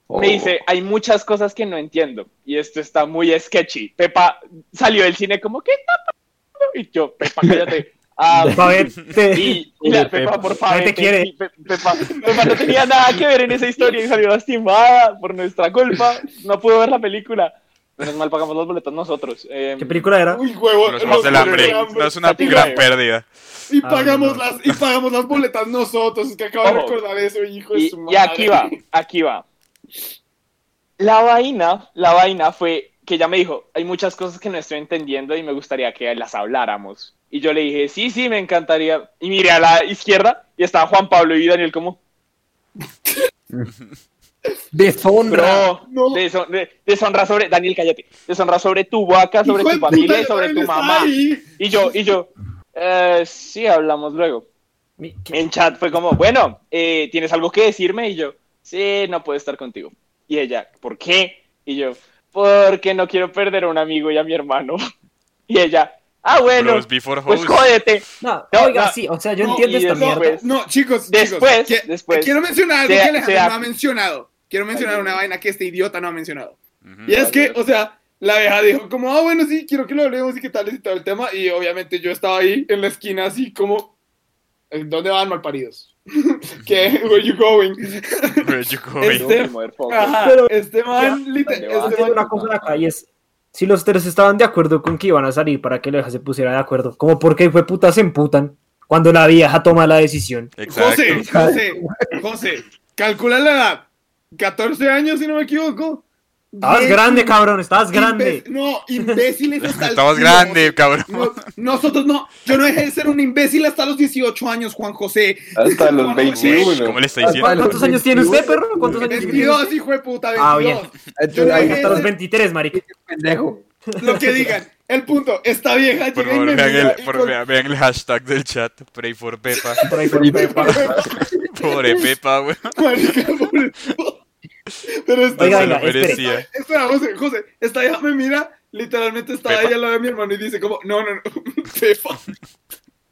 [SPEAKER 1] Oh.
[SPEAKER 5] me dice, hay muchas cosas que no entiendo, y esto está muy sketchy. Pepa salió del cine como, ¿qué está pasando? Y yo, Pepa, cállate. Ah, y, y la Pepa, por favor,
[SPEAKER 6] nadie te quiere.
[SPEAKER 5] y Pe- Pepa, Pepa no tenía nada que ver en esa historia y salió lastimada por nuestra culpa. No pudo ver la película. Menos mal pagamos los boletos nosotros. Eh,
[SPEAKER 6] ¿Qué película era?
[SPEAKER 4] Uy, huevo.
[SPEAKER 3] Los juegos del hambre. No es una gran pérdida.
[SPEAKER 4] Y
[SPEAKER 6] Ah,
[SPEAKER 4] pagamos
[SPEAKER 6] no.
[SPEAKER 4] las, y pagamos las boletas nosotros. Es que acabo de recordar eso, hijo de
[SPEAKER 5] y,
[SPEAKER 4] su
[SPEAKER 5] y
[SPEAKER 4] madre.
[SPEAKER 5] aquí va, aquí va. La vaina, la vaina fue que ella me dijo, hay muchas cosas que no estoy entendiendo y me gustaría que las habláramos. Y yo le dije, sí, sí, me encantaría. Y miré a la izquierda y estaba Juan Pablo y Daniel como,
[SPEAKER 2] Deshonra.
[SPEAKER 5] bro,
[SPEAKER 4] No.
[SPEAKER 5] deshon- de- deshonra sobre, Daniel, cállate, deshonra sobre tu vaca, sobre tu familia y sobre tu mamá.
[SPEAKER 4] ahí.
[SPEAKER 5] Y yo, y yo, "Eh, sí, hablamos luego. En chat fue como, bueno, eh, ¿tienes algo que decirme? Y yo, sí, no puedo estar contigo. Y ella, ¿por qué? Y yo, porque no quiero perder a un amigo y a mi hermano. Y ella, ah, bueno,
[SPEAKER 3] Bros before
[SPEAKER 5] pues jódete.
[SPEAKER 6] No,
[SPEAKER 5] No,
[SPEAKER 6] oiga,
[SPEAKER 5] no.
[SPEAKER 6] sí, o sea, yo
[SPEAKER 4] No,
[SPEAKER 6] entiendo esta
[SPEAKER 5] después-
[SPEAKER 6] mierda.
[SPEAKER 4] No, chicos,
[SPEAKER 5] Después,
[SPEAKER 4] chicos, que-
[SPEAKER 5] después.
[SPEAKER 4] quiero mencionar algo que Alejandro no ha mencionado. Quiero mencionar una vaina que este idiota no ha mencionado. Y es que, o sea, la vieja dijo como, ah, bueno, sí, quiero que lo hablemos y qué tal y todo el tema. Y obviamente yo estaba ahí en la esquina así como, ¿en ¿dónde van malparidos? ¿Qué? Where you going?
[SPEAKER 3] Where you going?
[SPEAKER 4] Este-
[SPEAKER 5] Motherfucker.
[SPEAKER 4] Ajá,
[SPEAKER 6] Pero-
[SPEAKER 4] este man, liter-
[SPEAKER 5] ¿Dónde
[SPEAKER 6] Yo
[SPEAKER 5] va?
[SPEAKER 4] este man-
[SPEAKER 6] una cosa acá y es si los tres estaban de acuerdo con que iban a salir para que la vieja se pusiera de acuerdo, como porque fue puta se emputan cuando la vieja toma la decisión.
[SPEAKER 3] Exacto.
[SPEAKER 4] José, José, José, calcula la edad. 14 años, si no me equivoco.
[SPEAKER 6] Estabas
[SPEAKER 4] Bien,
[SPEAKER 6] grande, cabrón, estabas grande.
[SPEAKER 4] Imbe- No, imbéciles hasta el
[SPEAKER 3] Estabas grande, cabrón.
[SPEAKER 4] No, nosotros no, yo no dejé de ser un imbécil hasta los 18 años, Juan José.
[SPEAKER 1] Hasta los
[SPEAKER 4] Juan José.
[SPEAKER 1] 21.
[SPEAKER 3] ¿Cómo le está
[SPEAKER 2] Ah,
[SPEAKER 3] diciendo?
[SPEAKER 6] ¿Cuántos años tiene usted, perro? ¿Cuántos años tiene
[SPEAKER 4] 22,
[SPEAKER 6] usted?
[SPEAKER 4] hijo de puta,
[SPEAKER 6] Ah,
[SPEAKER 4] 22.
[SPEAKER 2] Entonces,
[SPEAKER 4] Yo
[SPEAKER 2] ahí
[SPEAKER 4] dejé
[SPEAKER 6] Hasta
[SPEAKER 4] de
[SPEAKER 6] los
[SPEAKER 4] ser-
[SPEAKER 6] 23, marica.
[SPEAKER 2] pendejo.
[SPEAKER 4] Lo que digan. El punto, esta vieja
[SPEAKER 3] Por favor, vean el, por-
[SPEAKER 4] con-
[SPEAKER 3] vean, el hashtag del chat. Pray for Pepa.
[SPEAKER 6] Ahí, por ahí.
[SPEAKER 3] Pobre Pepa, weón.
[SPEAKER 4] Pero esta
[SPEAKER 6] Oiga,
[SPEAKER 3] Se
[SPEAKER 6] venga,
[SPEAKER 3] lo
[SPEAKER 6] espere.
[SPEAKER 3] merecía.
[SPEAKER 4] Espera, José, José, esta vieja me mira, literalmente estaba
[SPEAKER 3] Pepa.
[SPEAKER 4] ahí al lado de mi hermano y dice como, no, no, no, Pepa,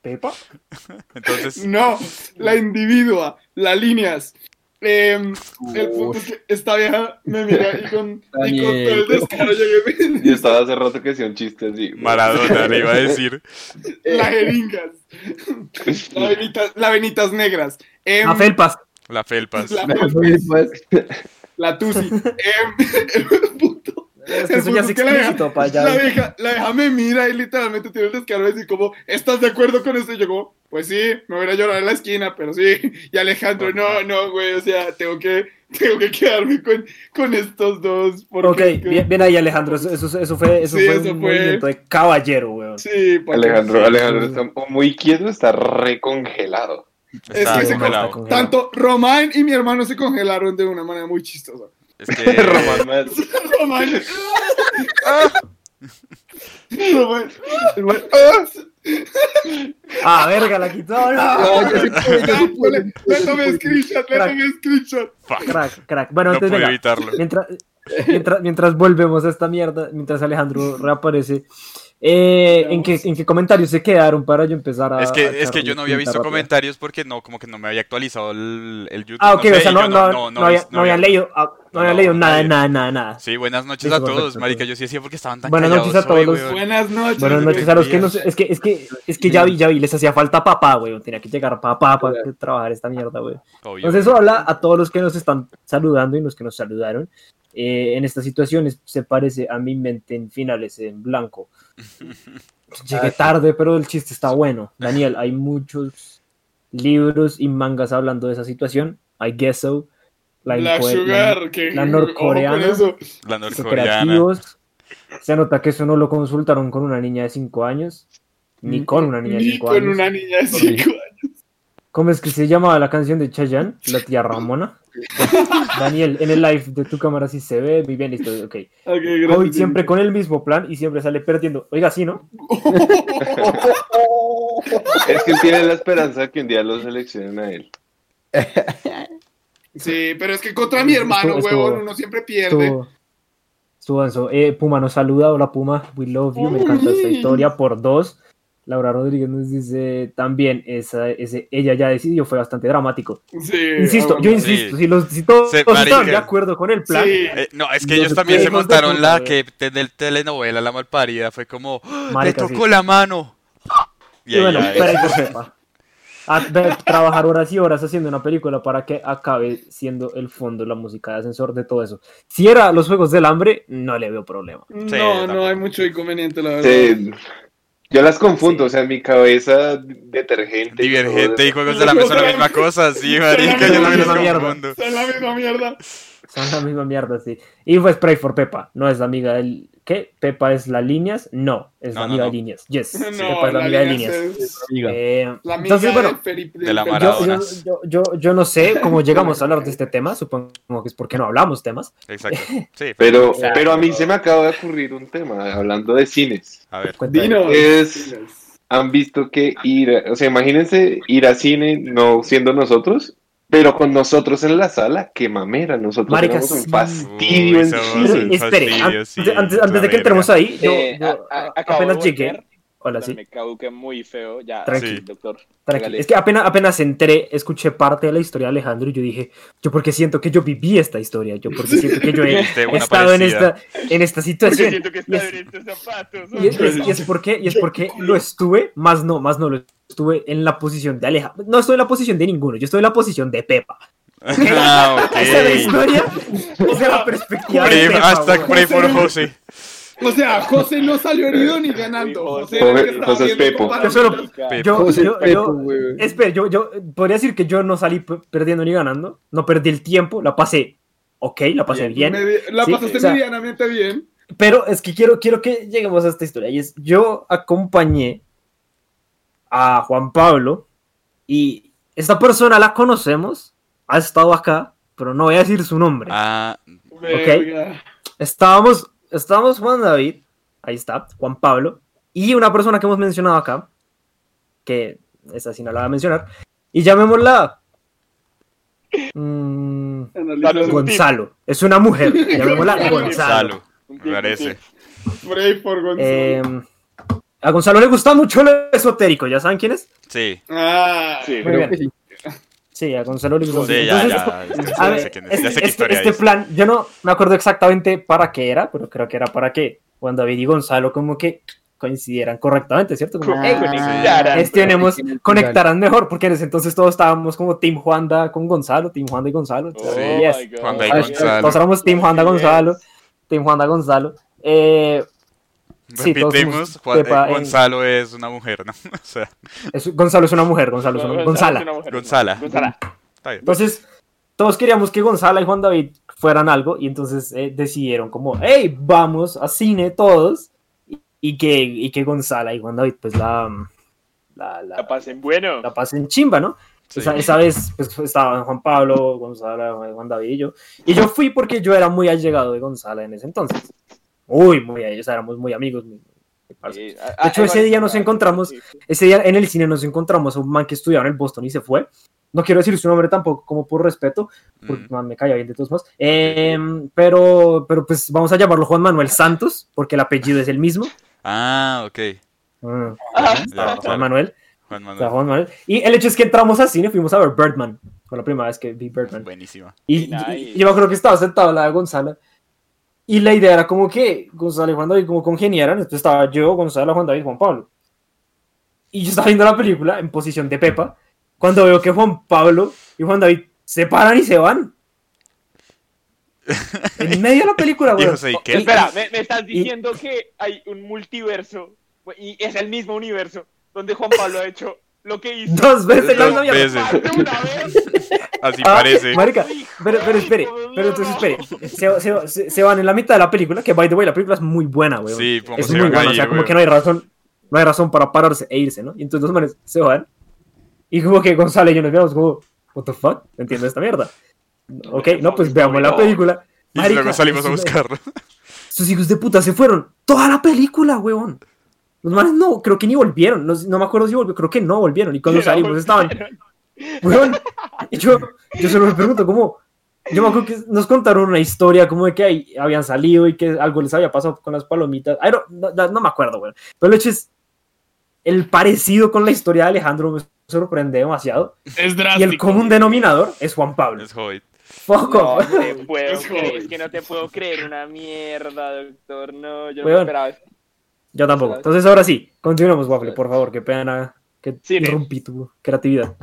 [SPEAKER 6] Pepa.
[SPEAKER 3] Entonces,
[SPEAKER 4] no, la individua, las líneas. Em, el punto es que esta vieja me mira y con, y con todo el descaro llegué y me
[SPEAKER 1] Y estaba hace rato que hacía un chiste así.
[SPEAKER 3] Maradona le iba a decir.
[SPEAKER 4] las jeringas, las venitas, negras.
[SPEAKER 6] A felpas.
[SPEAKER 3] La felpas.
[SPEAKER 4] la,
[SPEAKER 2] Pues,
[SPEAKER 4] la tusi. Em,
[SPEAKER 6] Es que eso ya es
[SPEAKER 4] que la vieja-
[SPEAKER 6] explícito para
[SPEAKER 4] La
[SPEAKER 6] allá.
[SPEAKER 4] vieja, la vieja me mira y literalmente tiene el descaro de decir como, ¿estás de acuerdo con esto? Y yo como, pues sí, me voy a llorar en la esquina, pero sí. Y Alejandro, no, no, güey, o sea, tengo que, tengo que quedarme con, con estos dos. Porque,
[SPEAKER 6] Ok, bien, bien ahí, Alejandro. Eso, eso, eso fue, eso
[SPEAKER 4] Sí,
[SPEAKER 6] fue
[SPEAKER 4] eso
[SPEAKER 6] un
[SPEAKER 4] fue-
[SPEAKER 6] movimiento de caballero, weón.
[SPEAKER 4] Sí,
[SPEAKER 1] Alejandro, Alejandro está o muy quieto, está recongelado.
[SPEAKER 4] Es que se
[SPEAKER 3] congelado.
[SPEAKER 6] con-
[SPEAKER 4] Tanto Román y mi hermano se congelaron de una manera muy chistosa.
[SPEAKER 3] Es que
[SPEAKER 1] Román.
[SPEAKER 4] Román. Román.
[SPEAKER 6] Ah, verga, la quitó. No.
[SPEAKER 2] No, se puede.
[SPEAKER 4] Le tomé screenshot, le tomé screenshot.
[SPEAKER 6] Crack, crack. Bueno,
[SPEAKER 3] no
[SPEAKER 6] entonces
[SPEAKER 3] evitarlo.
[SPEAKER 6] Mientras, mientras, mientras volvemos a esta mierda, mientras Alejandro reaparece, eh, ¿en, qué, ¿en qué comentarios se quedaron para yo empezar a.?
[SPEAKER 3] Es
[SPEAKER 6] a
[SPEAKER 3] que, es que yo no había visto comentarios porque no, como que no me había actualizado el, el YouTube.
[SPEAKER 6] Ah, ok,
[SPEAKER 3] sé,
[SPEAKER 6] o sea, no, no, no, había- no habían leído, no habían
[SPEAKER 3] No,
[SPEAKER 6] leído nada, nada, nada, nada.
[SPEAKER 3] Sí, buenas noches
[SPEAKER 6] Listo,
[SPEAKER 3] a todos,
[SPEAKER 6] perfecto,
[SPEAKER 3] marica. Yo sí decía porque estaban tan
[SPEAKER 6] Buenas
[SPEAKER 3] callados
[SPEAKER 6] noches a todos.
[SPEAKER 4] Buenas noches.
[SPEAKER 6] Buenas noches a los que no sé- es que, es que, es que ya vi, ya vi, les hacía falta papá, güey. Tenía que llegar papá para trabajar esta mierda, güey. Entonces, hola a todos los que nos están saludando y los que nos saludaron. Eh, en estas situaciones se parece a mi mente en finales en blanco. Llegué tarde, pero el chiste está bueno. Daniel, hay muchos libros y mangas hablando de esa situación. I guess so. La
[SPEAKER 4] que
[SPEAKER 6] la norcoreana.
[SPEAKER 4] con eso.
[SPEAKER 3] La norcoreana.
[SPEAKER 6] Se nota que eso no lo consultaron con una niña de 5 años, ni con una niña de
[SPEAKER 4] Ni
[SPEAKER 6] 5
[SPEAKER 4] con
[SPEAKER 6] años.
[SPEAKER 4] una niña de 5 años.
[SPEAKER 6] ¿Cómo es que se llamaba la canción de Chayanne? La tía Ramona. Daniel, en el live de tu cámara sí se ve. Muy bien, listo. Ok.
[SPEAKER 4] Ok, gracias.
[SPEAKER 6] Hoy siempre con el mismo plan y siempre sale perdiendo. Oiga, sí, ¿no?
[SPEAKER 1] Es que él tiene la esperanza que un día lo seleccionen a él.
[SPEAKER 4] Sí, pero es que contra mi hermano,
[SPEAKER 6] Estuvo- estuvo-
[SPEAKER 4] huevón, uno siempre pierde.
[SPEAKER 6] Estuvo, estuvo. Eh, Puma nos saluda. Hola, Puma. We love you. Me encanta esta historia por dos. Laura Rodríguez nos dice también, esa, ese, ella ya decidió, fue bastante dramático.
[SPEAKER 4] Sí,
[SPEAKER 6] Insisto,
[SPEAKER 4] ah,
[SPEAKER 6] yo insisto,
[SPEAKER 3] Sí.
[SPEAKER 6] si, los, si todos
[SPEAKER 3] Sí, marica.
[SPEAKER 6] de acuerdo con el plan,
[SPEAKER 4] Sí.
[SPEAKER 3] Eh, no, es que
[SPEAKER 6] Los
[SPEAKER 3] ellos también se montaron la que del telenovela La Malparida. Fue como, ¡Ah! le
[SPEAKER 6] Marica,
[SPEAKER 3] tocó
[SPEAKER 6] sí.
[SPEAKER 3] la mano. Y
[SPEAKER 6] Y bueno, espera que sepa. A trabajar horas y horas haciendo una película para que acabe siendo el fondo, la música de ascensor, de todo eso. Si era los Juegos del Hambre, no le veo problema.
[SPEAKER 4] No,
[SPEAKER 3] tampoco.
[SPEAKER 4] no hay mucho inconveniente, la verdad.
[SPEAKER 1] Sí, yo las confundo, o sea, en mi cabeza detergente. y
[SPEAKER 3] Divergente y Juegos de la Mesa son la misma cosa, sí, marica, yo también
[SPEAKER 6] mierda.
[SPEAKER 3] confundo.
[SPEAKER 4] Son la misma mierda.
[SPEAKER 6] Son la misma mierda, sí. Y fue Spray for Pepa. No es la amiga del. ¿Qué? ¿Pepa es la líneas? No, es
[SPEAKER 3] No,
[SPEAKER 6] la amiga
[SPEAKER 3] no.
[SPEAKER 6] de líneas. Yes.
[SPEAKER 4] No,
[SPEAKER 6] Pepa es la
[SPEAKER 4] la
[SPEAKER 6] amiga de
[SPEAKER 4] línea
[SPEAKER 6] líneas.
[SPEAKER 4] es
[SPEAKER 2] Amiga.
[SPEAKER 6] Eh,
[SPEAKER 4] la amiga
[SPEAKER 6] entonces, bueno,
[SPEAKER 3] de la
[SPEAKER 6] yo, yo, yo, no sé cómo llegamos a hablar de este tema. Supongo que es porque no hablamos temas.
[SPEAKER 3] Exacto. Sí,
[SPEAKER 1] Pero,
[SPEAKER 5] Exacto.
[SPEAKER 1] pero a mí se me acaba de ocurrir un tema, hablando de cines.
[SPEAKER 3] a ver.
[SPEAKER 6] Cuéntame.
[SPEAKER 4] Dinos.
[SPEAKER 1] Es- Han visto que ir, o sea, imagínense ir a cine no siendo nosotros, pero con nosotros en la sala, qué mamera, nosotros
[SPEAKER 6] Marica,
[SPEAKER 1] éramos un fastidio
[SPEAKER 3] Uy,
[SPEAKER 1] en
[SPEAKER 3] un
[SPEAKER 6] espere,
[SPEAKER 3] fastidio,
[SPEAKER 6] antes,
[SPEAKER 3] sí,
[SPEAKER 6] antes, antes de que entremos ahí, yo,
[SPEAKER 5] Eh,
[SPEAKER 6] yo,
[SPEAKER 5] a- a-
[SPEAKER 6] apenas llegué. Hola, sí.
[SPEAKER 5] Me caduqué muy feo. Ya,
[SPEAKER 6] Tranqui.
[SPEAKER 5] sí, doctor.
[SPEAKER 6] Tranqui. Es que apenas, apenas entré, escuché parte de la historia de Alejandro y yo dije, yo porque siento que yo viví esta historia, yo porque siento que yo he estado en esta, en esta
[SPEAKER 5] Porque
[SPEAKER 6] situación.
[SPEAKER 5] siento que
[SPEAKER 6] Y es,
[SPEAKER 5] en estos zapatos.
[SPEAKER 6] y es- y es porque, y es porque lo estuve, más no, más no lo estuve en la posición de Alejandro. No estoy en la posición de ninguno, yo estoy en la posición de Pepa.
[SPEAKER 3] Ah, ok.
[SPEAKER 6] Esa es la historia, esa es la perspectiva de
[SPEAKER 3] Pray-
[SPEAKER 6] Pepa.
[SPEAKER 3] hashtag pray for José.
[SPEAKER 4] O sea, José no salió herido ni ganando. José,
[SPEAKER 1] José- José es Pepo.
[SPEAKER 6] Yo solo-
[SPEAKER 4] palomitas.
[SPEAKER 6] Yo,
[SPEAKER 2] José
[SPEAKER 6] yo,
[SPEAKER 2] Pepo,
[SPEAKER 6] yo, espera, yo, yo podría decir que yo no salí perdiendo ni ganando, no perdí el tiempo, la pasé ok, la pasé bien.
[SPEAKER 4] Medi- la
[SPEAKER 6] Sí,
[SPEAKER 4] pasaste
[SPEAKER 6] o sea-
[SPEAKER 4] medianamente bien.
[SPEAKER 6] Pero es que quiero, quiero que lleguemos a esta historia. Y es, yo acompañé a Juan Pablo y esta persona la conocemos, ha estado acá, pero no voy a decir su nombre.
[SPEAKER 3] Ah,
[SPEAKER 4] Verga.
[SPEAKER 6] Estábamos, estábamos Juan David, ahí está, Juan Pablo, y una persona que hemos mencionado acá, que esa sí no la voy a mencionar, y llamémosla mm. Gonzalo. Es una mujer, llamémosla Gonzalo.
[SPEAKER 3] Gonzalo, me parece.
[SPEAKER 4] Pray for Gonzalo.
[SPEAKER 6] Eh, a Gonzalo le gusta mucho lo esotérico, ¿ya saben quién es?
[SPEAKER 3] Sí,
[SPEAKER 4] ah,
[SPEAKER 5] Sí.
[SPEAKER 6] Muy bien. Sí, a Gonzalo gusta
[SPEAKER 3] sí, ya,
[SPEAKER 6] Entonces,
[SPEAKER 3] ya. Ya
[SPEAKER 6] ver,
[SPEAKER 3] es, ya
[SPEAKER 6] este,
[SPEAKER 3] sé qué
[SPEAKER 6] este- este
[SPEAKER 3] es.
[SPEAKER 6] plan, yo no me acuerdo exactamente para qué era, pero creo que era para que Juan David y Gonzalo como que coincidieran correctamente, ¿cierto? Como,
[SPEAKER 4] Ah,
[SPEAKER 6] "Hey,
[SPEAKER 5] Conectaran.
[SPEAKER 6] gestionemos, conectarán mejor, porque en ese entonces todos estábamos como Team Juanda con Gonzalo, Team Juanda y Gonzalo.
[SPEAKER 5] Oh
[SPEAKER 6] yes.
[SPEAKER 3] Juanda y Gonzalo.
[SPEAKER 6] Todos éramos Team Juanda. Gonzalo, Team Juanda Gonzalo. Eh, Sí,
[SPEAKER 3] Juan- eh,
[SPEAKER 6] en-
[SPEAKER 3] Gonzalo es una mujer, ¿no? O sea,
[SPEAKER 6] es- Gonzalo es una mujer, Gonzalo es una
[SPEAKER 5] Gonzalo
[SPEAKER 6] Gonzala.
[SPEAKER 5] es una mujer.
[SPEAKER 3] Gonzala.
[SPEAKER 5] Gonzala.
[SPEAKER 3] está bien.
[SPEAKER 6] Entonces, todos queríamos que Gonzala y Juan David fueran algo y entonces eh, decidieron como, hey, vamos a cine todos y, y que, y que Gonzala y Juan David pues la, la, la,
[SPEAKER 5] La pasen bueno.
[SPEAKER 6] la pasen chimba, ¿no?
[SPEAKER 3] Sí.
[SPEAKER 6] Esa, esa vez pues, estaban Juan Pablo, Gonzala, Juan David y yo. Y yo fui porque yo era muy allegado de Gonzala en ese entonces. Uy, muy, o sea, éramos muy amigos. muy- muy.
[SPEAKER 5] Eh,
[SPEAKER 6] De hecho, ese día nos encontramos
[SPEAKER 5] Sí.
[SPEAKER 6] ese día en el cine nos encontramos a un man que estudiaba en el Boston y se fue. No quiero decir su nombre tampoco, como por respeto, porque
[SPEAKER 3] Mm.
[SPEAKER 6] man, me caía bien de todos modos. Eh, pero, pero pues vamos a llamarlo Juan Manuel Santos, porque el apellido es el mismo.
[SPEAKER 3] Ah, ok.
[SPEAKER 6] Mm,
[SPEAKER 5] Ah,
[SPEAKER 6] Juan
[SPEAKER 3] claro.
[SPEAKER 6] Manuel.
[SPEAKER 3] Juan
[SPEAKER 6] o sea,
[SPEAKER 3] Manuel.
[SPEAKER 6] Juan Manuel. Y el hecho es que entramos al cine, fuimos a ver Birdman. Fue la primera vez que vi Birdman.
[SPEAKER 3] Buenísima.
[SPEAKER 6] Y, y- y yo creo que estaba sentado al lado de Gonzalo. Y la idea era como que Gonzalo y Juan David como congeniaran. Entonces estaba yo, Gonzalo, Juan David y Juan Pablo. Y yo estaba viendo la película en posición de Pepa. Cuando veo que Juan Pablo y Juan David se paran y se van. En medio de la película, güey.
[SPEAKER 3] Y ¿y qué?
[SPEAKER 5] Espera, me, me estás
[SPEAKER 6] y-
[SPEAKER 5] diciendo que hay un multiverso y es el mismo universo donde Juan Pablo ha hecho lo que hizo.
[SPEAKER 6] Dos veces
[SPEAKER 3] Dos veces.
[SPEAKER 5] una vez.
[SPEAKER 3] Así
[SPEAKER 6] Ah,
[SPEAKER 3] parece.
[SPEAKER 6] Marica, pero, pero espere, pero entonces espere. Se, se- se- van en la mitad de la película, que by the way, la película es muy buena, güey.
[SPEAKER 3] Sí, como
[SPEAKER 6] es
[SPEAKER 3] se
[SPEAKER 6] muy buena, o
[SPEAKER 3] ahí,
[SPEAKER 6] sea, como que no hay razón, no hay razón para pararse e irse, ¿no? Y entonces los manes se van. Y como que Gonzalo y yo nos miramos como, what the fuck, entiendo esta mierda. Ok, no, pues veamos la película.
[SPEAKER 3] Y
[SPEAKER 6] Marica,
[SPEAKER 3] luego salimos a buscarlo.
[SPEAKER 6] Sus hijos de puta se fueron toda la película, weón. Los manes no, creo que ni volvieron. No, no me acuerdo si volvieron, creo que no volvieron. Y cuando salimos estaban, weón. Y yo, yo solo me pregunto cómo. Yo me acuerdo que nos contaron una historia como de que ahí habían salido y que algo les había pasado con las palomitas. Don't- no, no- no me acuerdo, weón. Pero el hecho es. El parecido con la historia de Alejandro me sorprende demasiado.
[SPEAKER 4] Es
[SPEAKER 6] Y
[SPEAKER 4] drástico.
[SPEAKER 6] el común denominador es Juan Pablo.
[SPEAKER 3] Es Hobbit.
[SPEAKER 6] Fuck
[SPEAKER 5] No te puedo
[SPEAKER 4] Es
[SPEAKER 5] creer, es que no te puedo creer una mierda, doctor. No, yo no
[SPEAKER 6] Weón.
[SPEAKER 5] esperaba eso.
[SPEAKER 6] Yo tampoco. Entonces ahora sí, continuemos, Waffle, por favor. Qué pena que
[SPEAKER 5] Cine.
[SPEAKER 6] interrumpí tu creatividad.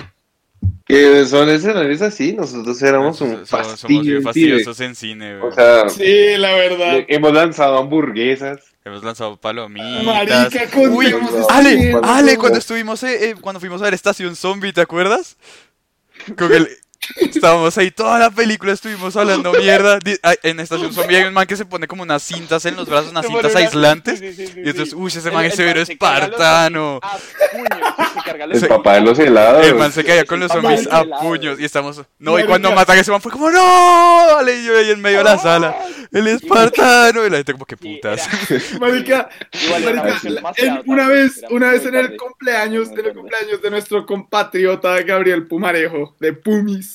[SPEAKER 1] Que son escenarios así, nosotros éramos un
[SPEAKER 3] Somos- somos
[SPEAKER 1] fastidio.
[SPEAKER 3] bien
[SPEAKER 1] en
[SPEAKER 3] fastidiosos en cine, güey.
[SPEAKER 1] O sea,
[SPEAKER 4] Sí, la verdad.
[SPEAKER 1] le- hemos lanzado hamburguesas.
[SPEAKER 3] Hemos lanzado palomitas.
[SPEAKER 4] Marica,
[SPEAKER 3] Uy, Ale. Ale, cuando estuvimos, eh, eh, cuando fuimos a ver Estación Zombie, ¿te acuerdas? Con el- estábamos ahí toda la película, estuvimos hablando mierda. En Estación Zombie hay un man que se pone como unas cintas en los brazos, unas cintas aislantes.
[SPEAKER 5] sí, sí, sí, sí,
[SPEAKER 3] Y entonces, uy, ese man es severo
[SPEAKER 5] man se carga los
[SPEAKER 3] espartano.
[SPEAKER 5] A puños, se carga los
[SPEAKER 1] El papá de los helados.
[SPEAKER 3] El man se caía con los zombies a puños y estamos. No, y cuando matan a ese man fue como, ¡No! Ale, y yo ahí en medio de la sala. El espartano. Y la gente, como, que putas.
[SPEAKER 4] Marica,
[SPEAKER 5] una
[SPEAKER 4] vez, una vez en el cumpleaños, en el cumpleaños de nuestro compatriota Gabriel Pumarejo, de Pumis,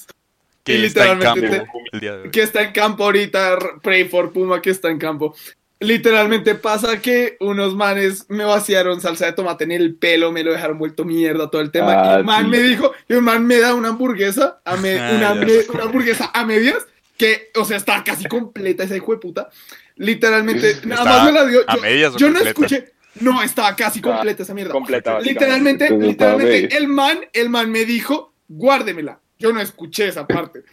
[SPEAKER 3] Que
[SPEAKER 4] Y
[SPEAKER 3] está en campo
[SPEAKER 4] literalmente
[SPEAKER 3] el día de hoy.
[SPEAKER 4] que está en campo ahorita, pray for Puma que está en campo. Literalmente pasa que unos manes me vaciaron salsa de tomate en el pelo, me lo dejaron vuelto mierda todo el tema.
[SPEAKER 1] Ah,
[SPEAKER 4] y un man
[SPEAKER 1] sí.
[SPEAKER 4] me dijo, y un man me da una hamburguesa, a me-
[SPEAKER 3] Ah,
[SPEAKER 4] una, me- una hamburguesa a medias, que, o sea, está casi completa esa hijo de puta. Literalmente, nada
[SPEAKER 3] ¿Estaba
[SPEAKER 4] más me la dio.
[SPEAKER 3] a
[SPEAKER 4] Yo,
[SPEAKER 3] medias o
[SPEAKER 4] yo no escuché. No, estaba casi completa esa mierda.
[SPEAKER 5] Completa.
[SPEAKER 4] Literalmente, literalmente, el man, el man me dijo, guárdemela. Yo no escuché esa parte.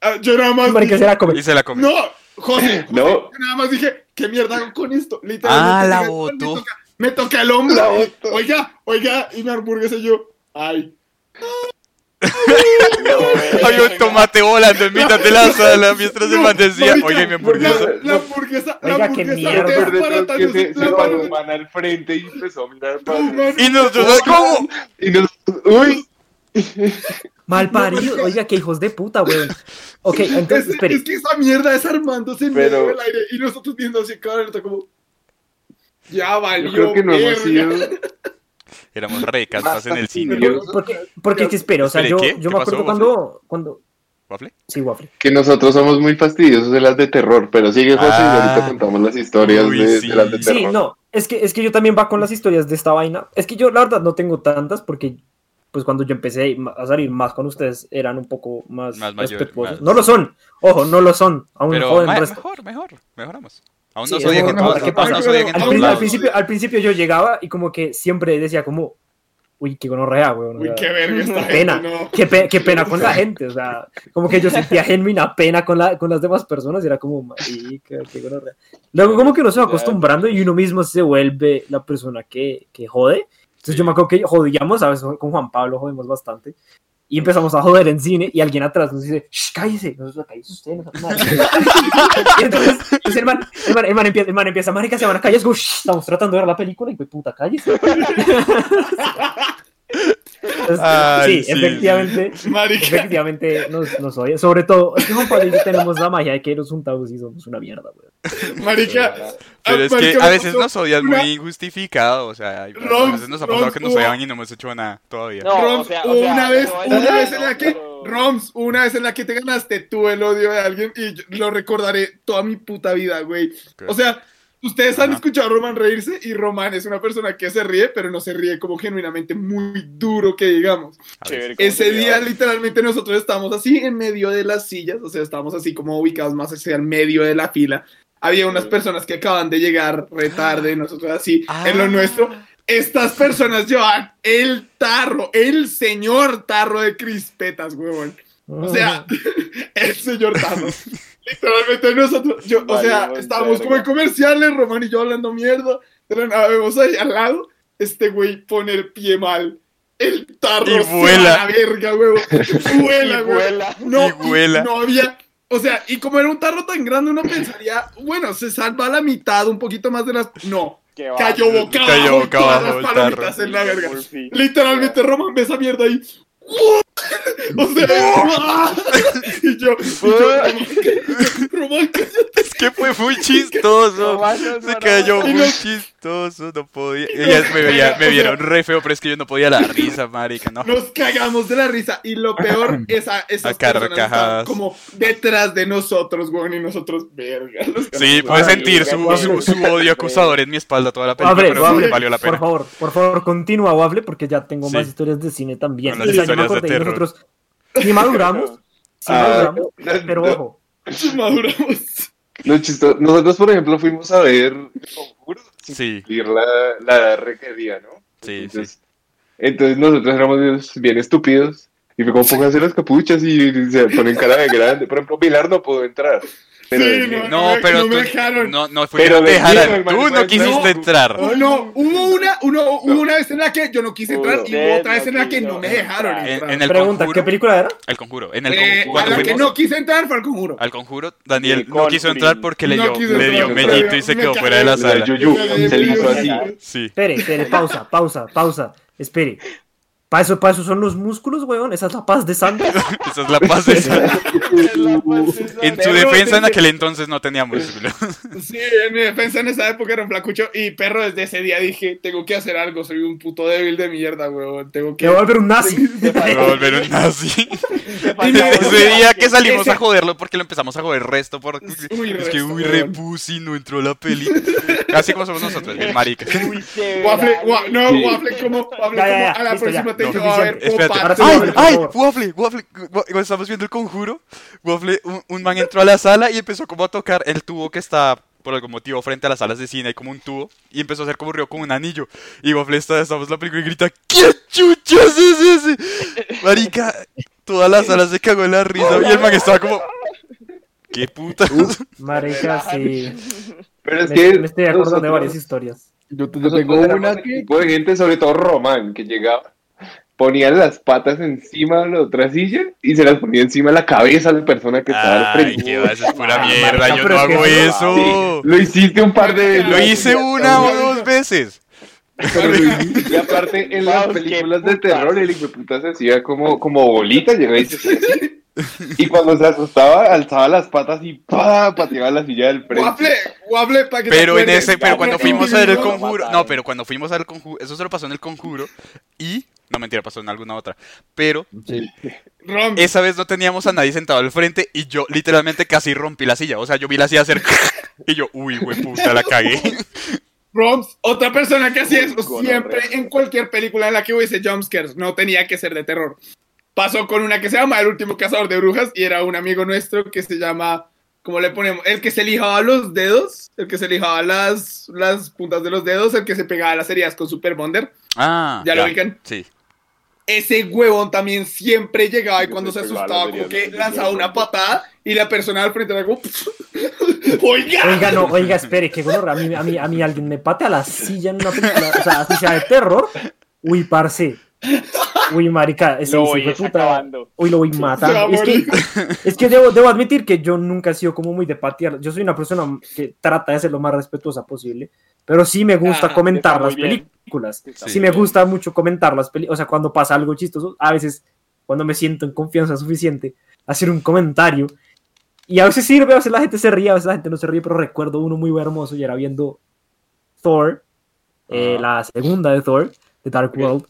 [SPEAKER 4] Ah, yo nada más. Dije,
[SPEAKER 6] se la come.
[SPEAKER 3] Y se la comió.
[SPEAKER 4] no, José,
[SPEAKER 1] No.
[SPEAKER 4] José, yo nada más dije, ¿qué mierda hago con esto? Literalmente.
[SPEAKER 3] Ah, la botó.
[SPEAKER 4] Me toca, el hombro.
[SPEAKER 1] La.
[SPEAKER 4] Oiga, oiga, y mi hamburguesa y yo, ay.
[SPEAKER 3] Había un tomate volando en mitad de la sala mientras el man decía,
[SPEAKER 4] marica,
[SPEAKER 3] oye, mi hamburguesa.
[SPEAKER 4] La, la hamburguesa, la
[SPEAKER 6] Oiga, qué
[SPEAKER 4] hamburguesa
[SPEAKER 6] mierda.
[SPEAKER 4] de
[SPEAKER 1] Pero detrás que se,
[SPEAKER 4] la
[SPEAKER 1] se paró un man al frente y empezó a mirar para
[SPEAKER 4] No,
[SPEAKER 3] Y nosotros, ¿cómo?
[SPEAKER 1] Y nos, uy,
[SPEAKER 6] Mal parido. Oiga, qué hijos de puta, weón. Ok, entonces,
[SPEAKER 4] es,
[SPEAKER 6] espere.
[SPEAKER 4] es que esa mierda es armándose en
[SPEAKER 1] Pero-
[SPEAKER 4] medio del aire y nosotros viendo así cada rato como ya valió
[SPEAKER 1] yo creo que no hemos sido.
[SPEAKER 3] Éramos recastas en el cine.
[SPEAKER 6] Porque, porque, que espera, o sea, yo,
[SPEAKER 3] ¿qué?
[SPEAKER 6] yo
[SPEAKER 3] ¿Qué
[SPEAKER 6] me acuerdo
[SPEAKER 3] pasó,
[SPEAKER 6] cuando, cuando...
[SPEAKER 3] ¿Waffle?
[SPEAKER 6] Sí, Waffle.
[SPEAKER 1] Que nosotros somos muy fastidiosos de las de terror, pero sigue José y
[SPEAKER 3] Ah.
[SPEAKER 1] ahorita contamos las historias
[SPEAKER 3] Uy,
[SPEAKER 1] de,
[SPEAKER 3] sí.
[SPEAKER 1] de las de terror.
[SPEAKER 6] Sí, no, es que, es que yo también va con las historias de esta vaina. Es que yo, la verdad, no tengo tantas porque, pues, cuando yo empecé a salir más con ustedes, eran un poco más,
[SPEAKER 3] Más mayor,
[SPEAKER 6] respetuosos.
[SPEAKER 3] más-
[SPEAKER 6] No lo son, ojo, no lo son. Aún
[SPEAKER 3] Pero
[SPEAKER 6] joden
[SPEAKER 3] ma- mejor, mejor, mejoramos. Aún
[SPEAKER 6] Sí,
[SPEAKER 3] no soy
[SPEAKER 6] mejor, mejor. ¿Qué pasa?
[SPEAKER 3] no
[SPEAKER 4] Al
[SPEAKER 6] Al, prin- principio, al principio yo llegaba y como que siempre decía como, uy, qué gonorrea, weón.
[SPEAKER 4] Uy, qué verga esta
[SPEAKER 6] qué pena,
[SPEAKER 4] gente, no.
[SPEAKER 6] qué, pe- qué pena con la gente, o sea, como que yo sentía genuina pena con, la, con las demás personas y era como, marica, qué gonorrea. Luego como que uno se va acostumbrando y uno mismo se vuelve la persona que, que jode. Entonces yo me acuerdo que jodíamos, a veces con Juan Pablo jodemos bastante. Y empezamos a joder en cine y alguien atrás nos dice, Shh, cállese, cállese usted, no sabe nada". y entonces, entonces el, man, el, man, el, man empieza, el man empieza, marica, se van a callar, es como, "Shh, estamos tratando de ver la película y pues puta, cállese.
[SPEAKER 3] Ay,
[SPEAKER 6] sí,
[SPEAKER 3] sí,
[SPEAKER 6] efectivamente,
[SPEAKER 4] Marica,
[SPEAKER 6] efectivamente nos, nos oye. Sobre todo, es que Juan Pablo y yo tenemos la magia de que nos juntamos y somos una mierda, weón.
[SPEAKER 4] marica.
[SPEAKER 3] Pero es que a veces nos odian
[SPEAKER 4] una-
[SPEAKER 3] muy injustificado, o sea, hay- a veces nos ha pasado
[SPEAKER 4] Roms,
[SPEAKER 3] que nos odian y no hemos hecho nada todavía.
[SPEAKER 5] No,
[SPEAKER 4] Roms,
[SPEAKER 5] o sea, o sea,
[SPEAKER 4] una vez,
[SPEAKER 5] no,
[SPEAKER 4] una
[SPEAKER 5] no,
[SPEAKER 4] vez en la que, Roms, una vez en la que te ganaste tú el odio de alguien y lo recordaré toda mi puta vida, güey. O sea, ustedes han
[SPEAKER 3] Ajá.
[SPEAKER 4] escuchado a Roman reírse y Roman es una persona que se ríe, pero no se ríe como genuinamente muy duro que digamos.
[SPEAKER 5] ¿cómo
[SPEAKER 4] Ese
[SPEAKER 5] se
[SPEAKER 4] día literalmente nosotros estábamos así en medio de las sillas, o sea, estábamos así como ubicados más hacia el medio de la fila. Había unas personas que acaban de llegar retarde, nosotros así en lo
[SPEAKER 3] Ah.
[SPEAKER 4] nuestro. Estas personas llevan el tarro, el señor tarro de crispetas, huevón. O sea, el señor tarro. Literalmente nosotros, yo, o sea, estábamos como en comerciales, Román y yo hablando mierda, pero nada, vemos ahí al lado, este güey pone el pie mal. El tarro
[SPEAKER 3] Y
[SPEAKER 4] se va
[SPEAKER 3] vuela.
[SPEAKER 4] a la verga, huevón. Vuela,
[SPEAKER 5] Y
[SPEAKER 4] güey.
[SPEAKER 5] vuela.
[SPEAKER 4] No,
[SPEAKER 3] Y vuela.
[SPEAKER 4] no había, o sea, y como era un tarro tan grande, uno pensaría, bueno, se salva la mitad, un poquito más de las. No, cayó boca
[SPEAKER 3] Cayó
[SPEAKER 4] abajo,
[SPEAKER 3] boca
[SPEAKER 4] todas
[SPEAKER 3] abajo
[SPEAKER 4] las
[SPEAKER 3] el
[SPEAKER 4] palomitas
[SPEAKER 3] tarro.
[SPEAKER 4] en la verga. Literalmente Roman ve esa mierda ahí. O sea, y yo, y yo, Roman, cállate.
[SPEAKER 3] Es que fue muy chistoso. Se cayó muy
[SPEAKER 4] no-
[SPEAKER 3] chistoso, no podía. Ellas me, veía- me vieron re feo, pero es que yo no podía la risa, marica, no.
[SPEAKER 4] Nos cagamos de la risa. Y lo peor, esa, esas
[SPEAKER 3] A
[SPEAKER 4] personas estaban
[SPEAKER 3] carcajadas.
[SPEAKER 4] como detrás de nosotros, güey, y nosotros, verga.
[SPEAKER 3] Sí,
[SPEAKER 6] Ahora,
[SPEAKER 3] sentir su, su, su odio acusador en mi espalda toda la película,
[SPEAKER 6] Waffle,
[SPEAKER 3] pero valió la
[SPEAKER 6] por
[SPEAKER 3] pena.
[SPEAKER 6] favor, por favor, continúa, Waffle, porque ya tengo
[SPEAKER 3] Sí.
[SPEAKER 6] más historias de cine también.
[SPEAKER 3] Con las
[SPEAKER 6] O sea, yo me
[SPEAKER 3] historias de
[SPEAKER 6] acordé, y
[SPEAKER 3] terror.
[SPEAKER 6] Nosotros sí maduramos, sí
[SPEAKER 1] Ah,
[SPEAKER 6] maduramos,
[SPEAKER 1] no,
[SPEAKER 6] pero
[SPEAKER 1] no.
[SPEAKER 6] ojo,
[SPEAKER 4] Maduramos.
[SPEAKER 1] Lo chistoso. Nosotros, por ejemplo, fuimos a ver Conjuros sin
[SPEAKER 3] Sí.
[SPEAKER 1] cumplir la, la edad requerida, ¿no?
[SPEAKER 3] Sí,
[SPEAKER 1] entonces, entonces nosotros éramos bien, bien estúpidos. Y fue como pónganse las capuchas y se ponen cara de grande. Por ejemplo, Pilar no pudo entrar. Pero
[SPEAKER 4] Sí,
[SPEAKER 1] de-
[SPEAKER 4] no,
[SPEAKER 3] No,
[SPEAKER 4] me-
[SPEAKER 3] pero
[SPEAKER 4] no me
[SPEAKER 3] tú,
[SPEAKER 4] dejaron.
[SPEAKER 3] no, no fue
[SPEAKER 1] Pero
[SPEAKER 3] no
[SPEAKER 1] hermano,
[SPEAKER 3] tú no quisiste
[SPEAKER 1] no.
[SPEAKER 3] entrar.
[SPEAKER 4] Oh, no, hubo una, uno, hubo una vez en la que yo no quise entrar y hubo otra vez
[SPEAKER 5] no
[SPEAKER 4] en la que no me dejaron
[SPEAKER 5] entrar.
[SPEAKER 3] En, en el
[SPEAKER 6] pregunta, ¿qué
[SPEAKER 3] conjuro,
[SPEAKER 6] película era?
[SPEAKER 3] el conjuro, en el
[SPEAKER 4] Eh,
[SPEAKER 3] conjuro,
[SPEAKER 4] a
[SPEAKER 3] cuando
[SPEAKER 4] la que no quise entrar fue al conjuro.
[SPEAKER 3] al conjuro, Daniel
[SPEAKER 5] El
[SPEAKER 3] no quiso entrar porque le
[SPEAKER 4] No
[SPEAKER 3] dio, le dio
[SPEAKER 4] entrar,
[SPEAKER 3] mellito
[SPEAKER 4] me-
[SPEAKER 3] y se quedó fuera de la sala.
[SPEAKER 1] yuyu,
[SPEAKER 4] Me
[SPEAKER 1] se le hizo así.
[SPEAKER 3] Sí,
[SPEAKER 6] Espere, espere, pausa, pausa, pausa, espere. Para eso, para eso son los músculos, weón, esa es la paz de Santos.
[SPEAKER 3] esa es la paz de esa. En su defensa en aquel entonces no tenía músculo.
[SPEAKER 4] Sí, en mi defensa en esa época era un flacucho y perro desde ese día dije, tengo que hacer algo, soy un puto débil de mierda, weón, tengo que...
[SPEAKER 6] Me voy a volver un nazi.
[SPEAKER 3] Me voy a volver un nazi. Ese día que salimos
[SPEAKER 4] Ese-
[SPEAKER 3] a joderlo porque lo empezamos a joder resto por
[SPEAKER 4] Uy,
[SPEAKER 3] es que uy repusi no entró la peli. Así como somos nosotros, bien marica.
[SPEAKER 5] Uy,
[SPEAKER 4] Waffle, wa- no,
[SPEAKER 1] Sí.
[SPEAKER 4] waffle como, waffle
[SPEAKER 6] Ya, ya,
[SPEAKER 4] como
[SPEAKER 6] ya,
[SPEAKER 4] a la
[SPEAKER 6] listo,
[SPEAKER 4] próxima
[SPEAKER 6] ya.
[SPEAKER 4] te
[SPEAKER 6] No,
[SPEAKER 4] digo, a ver,
[SPEAKER 3] Espérate. ¡Ay!
[SPEAKER 6] Waffle,
[SPEAKER 3] ¡Ay! Waffle, Waffle. Wa- Cuando estamos viendo el conjuro, Waffle, un, un man entró a la sala y empezó como a tocar el tubo que está por algún motivo frente a las salas de cine, hay como un tubo, y empezó a hacer como río con un anillo. Y Waffle está, estamos en la película y grita, ¿qué chuchas es ese? Marica, toda la sala se cagó en la risa y el man estaba como, ¿qué puta?
[SPEAKER 6] Marica, sí.
[SPEAKER 1] Pero es
[SPEAKER 6] Me,
[SPEAKER 1] que
[SPEAKER 6] me estoy acordando de varias historias.
[SPEAKER 2] Yo, yo tengo una que.
[SPEAKER 1] tipo de gente, sobre todo Román, que llegaba. Ponía las patas encima de la otra silla y se las ponía encima de la cabeza de la persona que estaba al frente.
[SPEAKER 3] qué es pura
[SPEAKER 6] Ah,
[SPEAKER 3] mierda, yo no
[SPEAKER 6] es que
[SPEAKER 3] hago
[SPEAKER 6] eso.
[SPEAKER 1] Lo hiciste un par de veces.
[SPEAKER 3] Lo hice una o dos veces.
[SPEAKER 1] Pero lo hiciste. Y aparte, en las películas de terror, el hijo de puta se hacía como, como bolita, llegaba y se hacía así. Y cuando se asustaba, alzaba las patas y ¡pa! pateaba la silla del frente.
[SPEAKER 4] Waffle, waffle para que te
[SPEAKER 3] Pero en ese, pero cuando fuimos a ver el
[SPEAKER 5] lo
[SPEAKER 3] conjuro, no, pero cuando fuimos a ver el conjuro, eso se lo pasó en el conjuro y, no mentira, pasó en alguna otra, pero
[SPEAKER 2] Sí.
[SPEAKER 3] Esa vez no teníamos a nadie sentado al frente y yo literalmente casi rompí la silla, o sea, yo vi la silla hacer y yo, uy, güey, puta, la cagué.
[SPEAKER 4] Roms, otra persona que hacía eso siempre en cualquier película en la que hubiese jumpscares, no tenía que ser de terror. Pasó con una que se llama El último cazador de brujas y era un amigo nuestro que se llama, ¿cómo le ponemos? El que se lijaba los dedos, el que se lijaba las, las puntas de los dedos, el que se pegaba las heridas con Super Bonder.
[SPEAKER 3] Ah,
[SPEAKER 4] ¿Ya lo ubican?
[SPEAKER 3] Sí.
[SPEAKER 4] Ese huevón también siempre llegaba y cuando
[SPEAKER 5] se
[SPEAKER 4] asustaba como que lanzaba una patada y la persona al frente era como, ¡Oiga!
[SPEAKER 6] Oiga, no, oiga, espere, que gonorrea, a mí, a mí, a mí alguien me patea la silla en una película, o sea, así sea de terror. Uy, parce. Uy, marica, ese
[SPEAKER 5] Lo
[SPEAKER 6] hijo
[SPEAKER 5] voy
[SPEAKER 6] de puta. Uy, lo voy matando. Es que, es que debo, debo admitir que yo nunca he sido como muy de patear. Yo soy una persona que trata de ser lo más respetuosa posible, pero sí me gusta
[SPEAKER 4] Ah,
[SPEAKER 6] comentar las
[SPEAKER 5] bien.
[SPEAKER 6] películas. Sí.
[SPEAKER 5] muy
[SPEAKER 6] me gusta mucho comentar las películas. O sea, cuando pasa algo chistoso, a veces cuando me siento en confianza suficiente, hacer un comentario. Y a veces sirve, a veces la gente se ríe, a veces la gente no se ríe, pero recuerdo uno muy hermoso y era viendo Thor, eh,
[SPEAKER 3] Ah.
[SPEAKER 6] la segunda de Thor, The Dark World.
[SPEAKER 2] Ujú.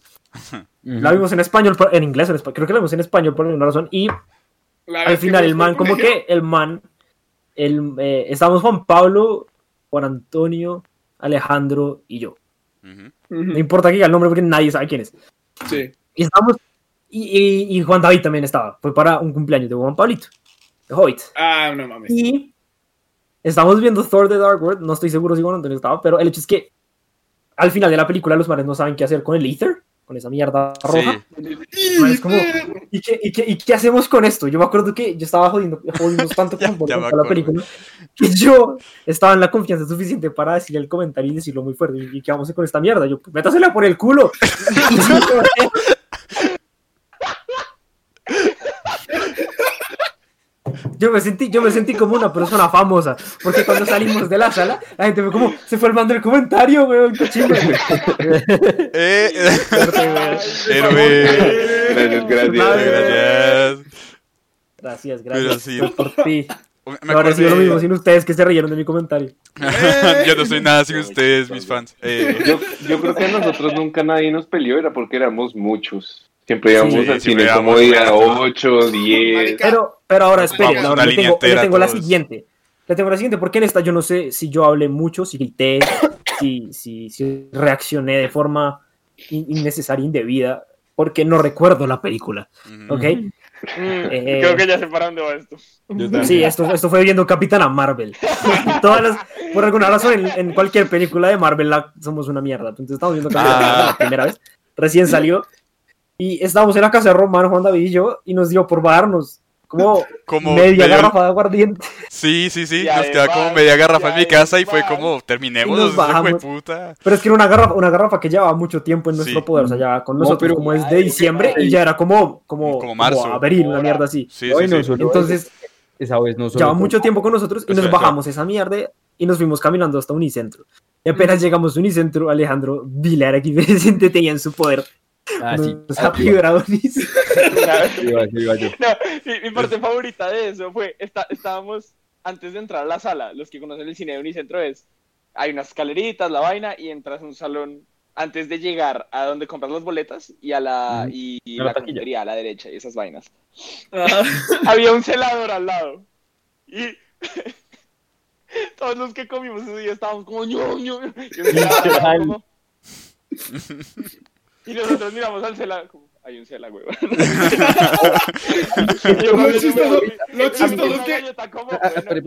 [SPEAKER 6] La vimos en español, en inglés, en español, creo que la vimos en español por alguna razón. Y al final el man, como que el man, el, eh, estábamos Juan Pablo, Juan Antonio, Alejandro y yo.
[SPEAKER 3] Ujú.
[SPEAKER 6] No
[SPEAKER 4] Ujú,
[SPEAKER 6] importa que diga el nombre porque nadie sabe quién es.
[SPEAKER 4] Sí.
[SPEAKER 6] Y estábamos, y, y- y Juan David también estaba, fue para un cumpleaños de Juan Pablito, de Hoyt.
[SPEAKER 4] Ah, no mames.
[SPEAKER 6] Y estamos viendo Thor The Dark World, no estoy seguro si Juan Antonio estaba, pero el hecho es que al final de la película los manes no saben qué hacer con el Ether, con esa mierda roja.
[SPEAKER 3] Sí.
[SPEAKER 6] Es como, ¿y qué, y, qué, ¿Y qué hacemos con esto? Yo me acuerdo que yo estaba jodiendo, jodiendo tanto
[SPEAKER 3] Ya-
[SPEAKER 6] con
[SPEAKER 3] ya
[SPEAKER 6] toda la película que yo estaba en la confianza suficiente para decirle el comentario y decirlo muy fuerte. ¿Y qué vamos a hacer con esta mierda? Yo, métasela por el culo. Yo me sentí, yo me sentí como una persona famosa, porque cuando salimos de la sala, la gente fue como, se fue el mando el comentario, weón, qué chingo.
[SPEAKER 3] Eh,
[SPEAKER 6] weón.
[SPEAKER 3] héroe.
[SPEAKER 1] Gracias, gracias.
[SPEAKER 3] Gracias.
[SPEAKER 6] Gracias, gracias
[SPEAKER 3] sí.
[SPEAKER 6] fue por ti.
[SPEAKER 3] Me
[SPEAKER 6] Ahora sí lo mismo sin ustedes que se rieron de mi comentario.
[SPEAKER 3] Yo no soy nada sin ustedes, mis fans. Eh,
[SPEAKER 1] Yo, yo creo que a nosotros nunca nadie nos peleó, era porque éramos muchos. Siempre íbamos
[SPEAKER 6] Sí,
[SPEAKER 1] al cine como día
[SPEAKER 3] bueno.
[SPEAKER 1] 8, 10.
[SPEAKER 4] Marica,
[SPEAKER 6] Pero, pero ahora esperen, ahora le tengo, le tengo la siguiente. Le tengo la siguiente, porque en esta yo no sé si yo hablé mucho, si grité, si, si, si reaccioné de forma in- innecesaria, indebida, porque no recuerdo la película. ¿ok?
[SPEAKER 5] Mm,
[SPEAKER 6] Eh,
[SPEAKER 5] Creo que ya sé para dónde va esto.
[SPEAKER 6] Sí, esto, esto fue viendo Capitana Marvel. Todas las, por alguna razón, en, en cualquier película de Marvel la- somos una mierda. Entonces estamos viendo Capitana
[SPEAKER 3] Ah.
[SPEAKER 6] Marvel la primera vez, recién salió, y estábamos en la casa de Román, Juan David y yo, y nos dio por bajarnos como,
[SPEAKER 3] Como
[SPEAKER 6] media
[SPEAKER 3] medio-
[SPEAKER 6] garrafa de aguardiente.
[SPEAKER 3] Sí, sí, sí.
[SPEAKER 5] Ya
[SPEAKER 3] Nos queda como media garrafa en mi casa y fue como,
[SPEAKER 6] Y
[SPEAKER 3] terminemos, ese
[SPEAKER 6] bajamos.
[SPEAKER 3] puta.
[SPEAKER 6] Pero es que era una garrafa, una garrafa que llevaba mucho tiempo en nuestro
[SPEAKER 3] Sí.
[SPEAKER 6] poder, o sea, ya con
[SPEAKER 2] No,
[SPEAKER 6] nosotros
[SPEAKER 2] pero-
[SPEAKER 6] como es de
[SPEAKER 5] Ay,
[SPEAKER 6] diciembre
[SPEAKER 5] qué
[SPEAKER 6] y ya era como, como,
[SPEAKER 3] Como marzo.
[SPEAKER 6] abril, una mierda así.
[SPEAKER 3] Sí, sí,
[SPEAKER 2] y no
[SPEAKER 6] Entonces,
[SPEAKER 2] esa vez no
[SPEAKER 6] llevaba mucho tiempo con nosotros y nos bajamos esa mierda y nos fuimos caminando hasta Unicentro. Y apenas llegamos a Unicentro, Alejandro Vilar aquí presente tenía en su poder.
[SPEAKER 2] Ah, sí.
[SPEAKER 6] Apibra Unicentro.
[SPEAKER 2] Iba, iba yo.
[SPEAKER 5] No, mi, mi parte favorita de eso fue, está, estábamos antes de entrar a la sala, los que conocen el cine de Unicentro es, hay unas escaleritas, la vaina, y entras a un salón antes de llegar a donde compras las boletas y a la, y, y
[SPEAKER 2] A la
[SPEAKER 5] cafetería a la derecha y esas vainas.
[SPEAKER 4] Ah,
[SPEAKER 5] Había un celador al lado y todos los que comimos ese día estábamos como ño, ño, ño, y, un celador estaba como- y nosotros miramos al celador como, hay un celador, huevón.
[SPEAKER 4] Lo chistoso- lo chistoso es que-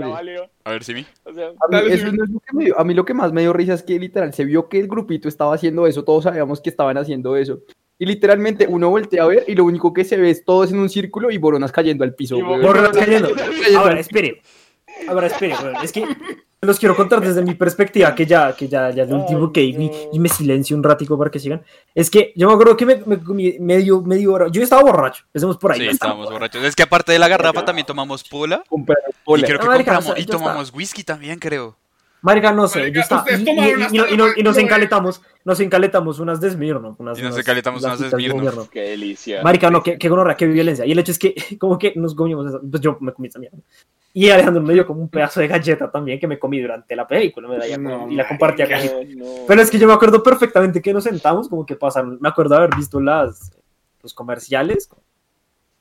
[SPEAKER 2] Ah.
[SPEAKER 3] A ver, Simi.
[SPEAKER 5] O sea,
[SPEAKER 2] A mí,
[SPEAKER 4] Dale,
[SPEAKER 2] eso
[SPEAKER 4] Simi.
[SPEAKER 2] no es lo que me dio- a mí lo que más me dio risa es que literal se vio que el grupito estaba haciendo eso, todos sabíamos que estaban haciendo eso. Y literalmente uno voltea a ver y lo único que se ve es todos en un círculo y boronas cayendo al piso.
[SPEAKER 5] Y
[SPEAKER 2] güey.
[SPEAKER 5] Boronas
[SPEAKER 6] cayendo. Ahora, espere. Ahora, espere, weón, es que los quiero contar desde mi perspectiva, que ya, que ya, ya lo último que y, y me silencio un ratico para que sigan. Es que yo me acuerdo que me, me comí medio, medio hora. Yo estaba borracho, empecemos por ahí.
[SPEAKER 3] Sí, estábamos borrachos. Es que aparte de la garrafa también tomamos pola. Y creo que
[SPEAKER 6] marica,
[SPEAKER 3] compramos,
[SPEAKER 6] o sea,
[SPEAKER 3] y
[SPEAKER 6] estaba-
[SPEAKER 3] tomamos whisky también, creo.
[SPEAKER 6] Marica, no sé,
[SPEAKER 4] Marica,
[SPEAKER 6] yo
[SPEAKER 4] ustedes
[SPEAKER 6] Y, y-
[SPEAKER 4] tomaron
[SPEAKER 6] y-
[SPEAKER 4] hasta
[SPEAKER 6] y no- y no- y nos encaletamos, nos encaletamos unas de Smirnoff, unas
[SPEAKER 3] Y nos encaletamos unas de. Smirnoff.
[SPEAKER 5] Qué delicia.
[SPEAKER 6] Marica, no, qué, qué gonorrea, qué violencia. Y el hecho es que, como que nos comimos eso. Pues yo me comí esa mierda. Y Alejandro me dio como un pedazo de galleta también que me comí durante la película. me da ya
[SPEAKER 4] No,
[SPEAKER 6] y la compartía con
[SPEAKER 5] no.
[SPEAKER 6] Pero es que yo me acuerdo perfectamente que nos sentamos, como que pasaron. Me acuerdo haber visto las, los comerciales,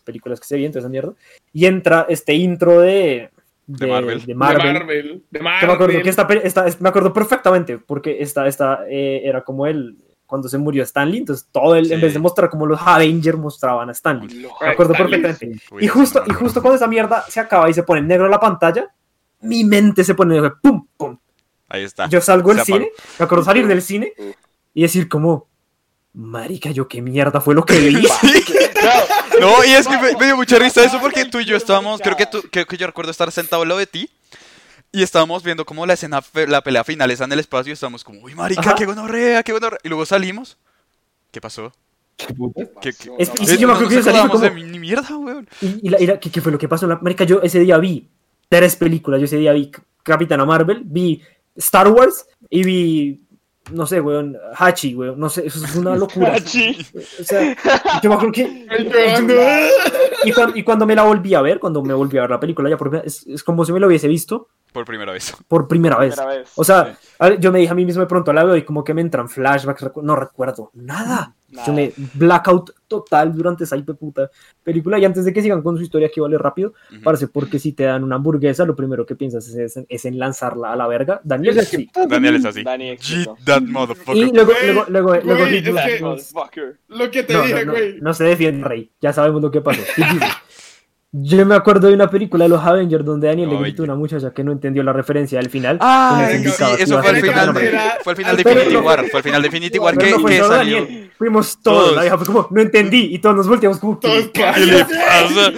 [SPEAKER 6] películas que se veían, toda esa mierda. Y entra este intro de.
[SPEAKER 3] De Marvel.
[SPEAKER 6] De
[SPEAKER 4] De
[SPEAKER 6] Marvel.
[SPEAKER 4] Marvel. De
[SPEAKER 6] Que me acuerdo
[SPEAKER 4] Marvel.
[SPEAKER 6] que esta, me acuerdo perfectamente porque esta, esta eh, era como el cuando se murió Stanley, entonces todo el, en
[SPEAKER 3] Sí.
[SPEAKER 6] vez de mostrar como los Avengers mostraban a Stanley. Me acuerdo
[SPEAKER 4] Stanley,
[SPEAKER 6] perfectamente.
[SPEAKER 3] Uy,
[SPEAKER 6] Y justo, y justo cuando esa mierda se acaba y se pone en negro la pantalla, mi mente se pone negro, pum, pum.
[SPEAKER 3] Ahí está.
[SPEAKER 6] Yo salgo del cine, me acuerdo salir del cine y decir como, marica, yo qué mierda fue lo que vi.
[SPEAKER 3] No, y es que me, me dio mucha risa eso porque tú y yo estábamos, creo que, tú, creo que yo recuerdo estar sentado al lado de ti y estábamos viendo como la escena, la pelea final está en el espacio y estábamos como, uy, marica,
[SPEAKER 6] Ajá.
[SPEAKER 3] qué gonorrea, qué gonorrea. Y luego salimos. ¿Qué pasó?
[SPEAKER 2] ¿Qué puta?
[SPEAKER 3] ¿Qué, qué-
[SPEAKER 6] Es- y sí, yo me
[SPEAKER 3] no
[SPEAKER 6] acuerdo que
[SPEAKER 3] acordamos
[SPEAKER 6] como-
[SPEAKER 3] de mi- ni mierda, weón.
[SPEAKER 6] Y, y la- y la- ¿qué, qué fue lo que pasó? La, marica, yo ese día vi tres películas. Yo ese día vi Capitana Marvel, vi Star Wars y vi, no sé, weón, Hachi, weón. No sé, eso es una locura.
[SPEAKER 5] Hachi.
[SPEAKER 6] O sea, yo me acuerdo que... Y cuando, y cuando me la volví a ver, cuando me volví a ver la película, ya por primera- es, es como si me lo hubiese visto
[SPEAKER 3] Por primera vez.
[SPEAKER 6] por primera vez.
[SPEAKER 5] Primera vez.
[SPEAKER 6] O sea, yo me dije a mí mismo de pronto la veo y como que me entran flashbacks, recu- no recuerdo nada.
[SPEAKER 5] Nada.
[SPEAKER 6] Yo me blackout total durante esa puta película. Y antes de que sigan con su historia, que vale rápido,
[SPEAKER 3] Ujú.
[SPEAKER 6] parece porque si te dan una hamburguesa, lo primero que piensas es, en- es en lanzarla a la verga. Daniel, sí.
[SPEAKER 3] Daniel es así.
[SPEAKER 5] Dani,
[SPEAKER 3] G
[SPEAKER 5] éxito.
[SPEAKER 3] that motherfucker.
[SPEAKER 6] Y luego,
[SPEAKER 4] Güey,
[SPEAKER 6] luego, luego, luego,
[SPEAKER 4] güey,
[SPEAKER 6] Hit-
[SPEAKER 4] es que-
[SPEAKER 6] no,
[SPEAKER 5] Motherfucker.
[SPEAKER 4] Lo que te
[SPEAKER 6] no,
[SPEAKER 4] dije,
[SPEAKER 6] no,
[SPEAKER 4] güey.
[SPEAKER 6] no se defiende, Rey. Ya sabemos lo que pasó. Yo me acuerdo de una película de los Avengers donde Daniel le gritó a una muchacha que no entendió la referencia del final.
[SPEAKER 3] Ah, sí, eso fue al
[SPEAKER 6] ser
[SPEAKER 3] final, de, fue al final de Infinity War. Fue al final de Infinity War que,
[SPEAKER 6] no fue
[SPEAKER 3] que
[SPEAKER 6] solo
[SPEAKER 3] salió.
[SPEAKER 6] Daniel. Fuimos todos.
[SPEAKER 3] Todos.
[SPEAKER 6] La vieja fue como, no entendí. Y todos nos volteamos como,
[SPEAKER 4] Todos
[SPEAKER 6] ¿qué?
[SPEAKER 3] ¿Qué le pasa?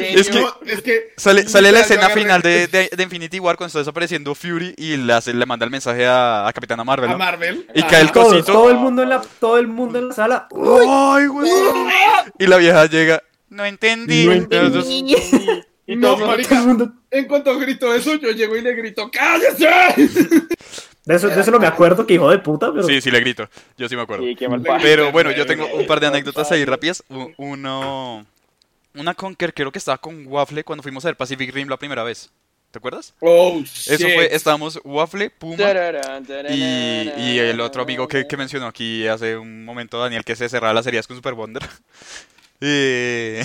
[SPEAKER 3] Es que
[SPEAKER 4] No, es que
[SPEAKER 3] sale, sale la escena final de, de, de Infinity War cuando está desapareciendo Fury y le, hace- le manda el mensaje a, a Capitana Marvel.
[SPEAKER 4] a. Marvel.
[SPEAKER 3] Y
[SPEAKER 4] Ah,
[SPEAKER 3] cae el
[SPEAKER 6] Todos,
[SPEAKER 3] cosito.
[SPEAKER 6] todo el mundo en la, todo el mundo en la sala.
[SPEAKER 3] ¡Ay, güey! Y la vieja llega. No entendí.
[SPEAKER 6] No entendí.
[SPEAKER 5] Y
[SPEAKER 4] No, marica. En cuanto grito eso, yo llego y le grito, ¡cállese!
[SPEAKER 6] De eso, de eso no me acuerdo, que hijo de puta, pero.
[SPEAKER 3] sí, sí le grito. Yo sí me acuerdo.
[SPEAKER 5] Sí.
[SPEAKER 3] Pero bueno, yo tengo un par de anécdotas ahí rápidas. Uno. Una con que creo que estaba con Waffle cuando fuimos a ver Pacific Rim la primera vez. ¿Te acuerdas?
[SPEAKER 4] Oh,
[SPEAKER 3] Eso
[SPEAKER 4] shit.
[SPEAKER 3] fue, estábamos Waffle, Puma y, y el otro amigo que, que mencionó aquí hace un momento, Daniel, que se cerraba las heridas con Super Wonder. Eh,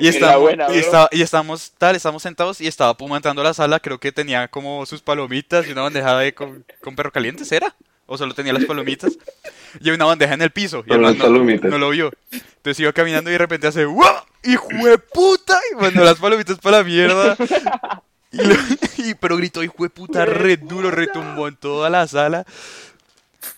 [SPEAKER 3] y,
[SPEAKER 5] buena,
[SPEAKER 3] y, estaba- y estábamos tal, estábamos sentados y estaba Puma entrando a la sala, creo que tenía como sus palomitas y una bandeja de con, con perro calientes, ¿era? O solo tenía las palomitas. Y una bandeja en el piso. Y el no,
[SPEAKER 1] palomitas.
[SPEAKER 3] no lo vio. Entonces iba caminando y de repente hace ¡Wow! ¡Hijo de puta! Y mandó las palomitas para la mierda. Y lo- y- pero gritó hijo de puta re duro, retumbó en toda la sala.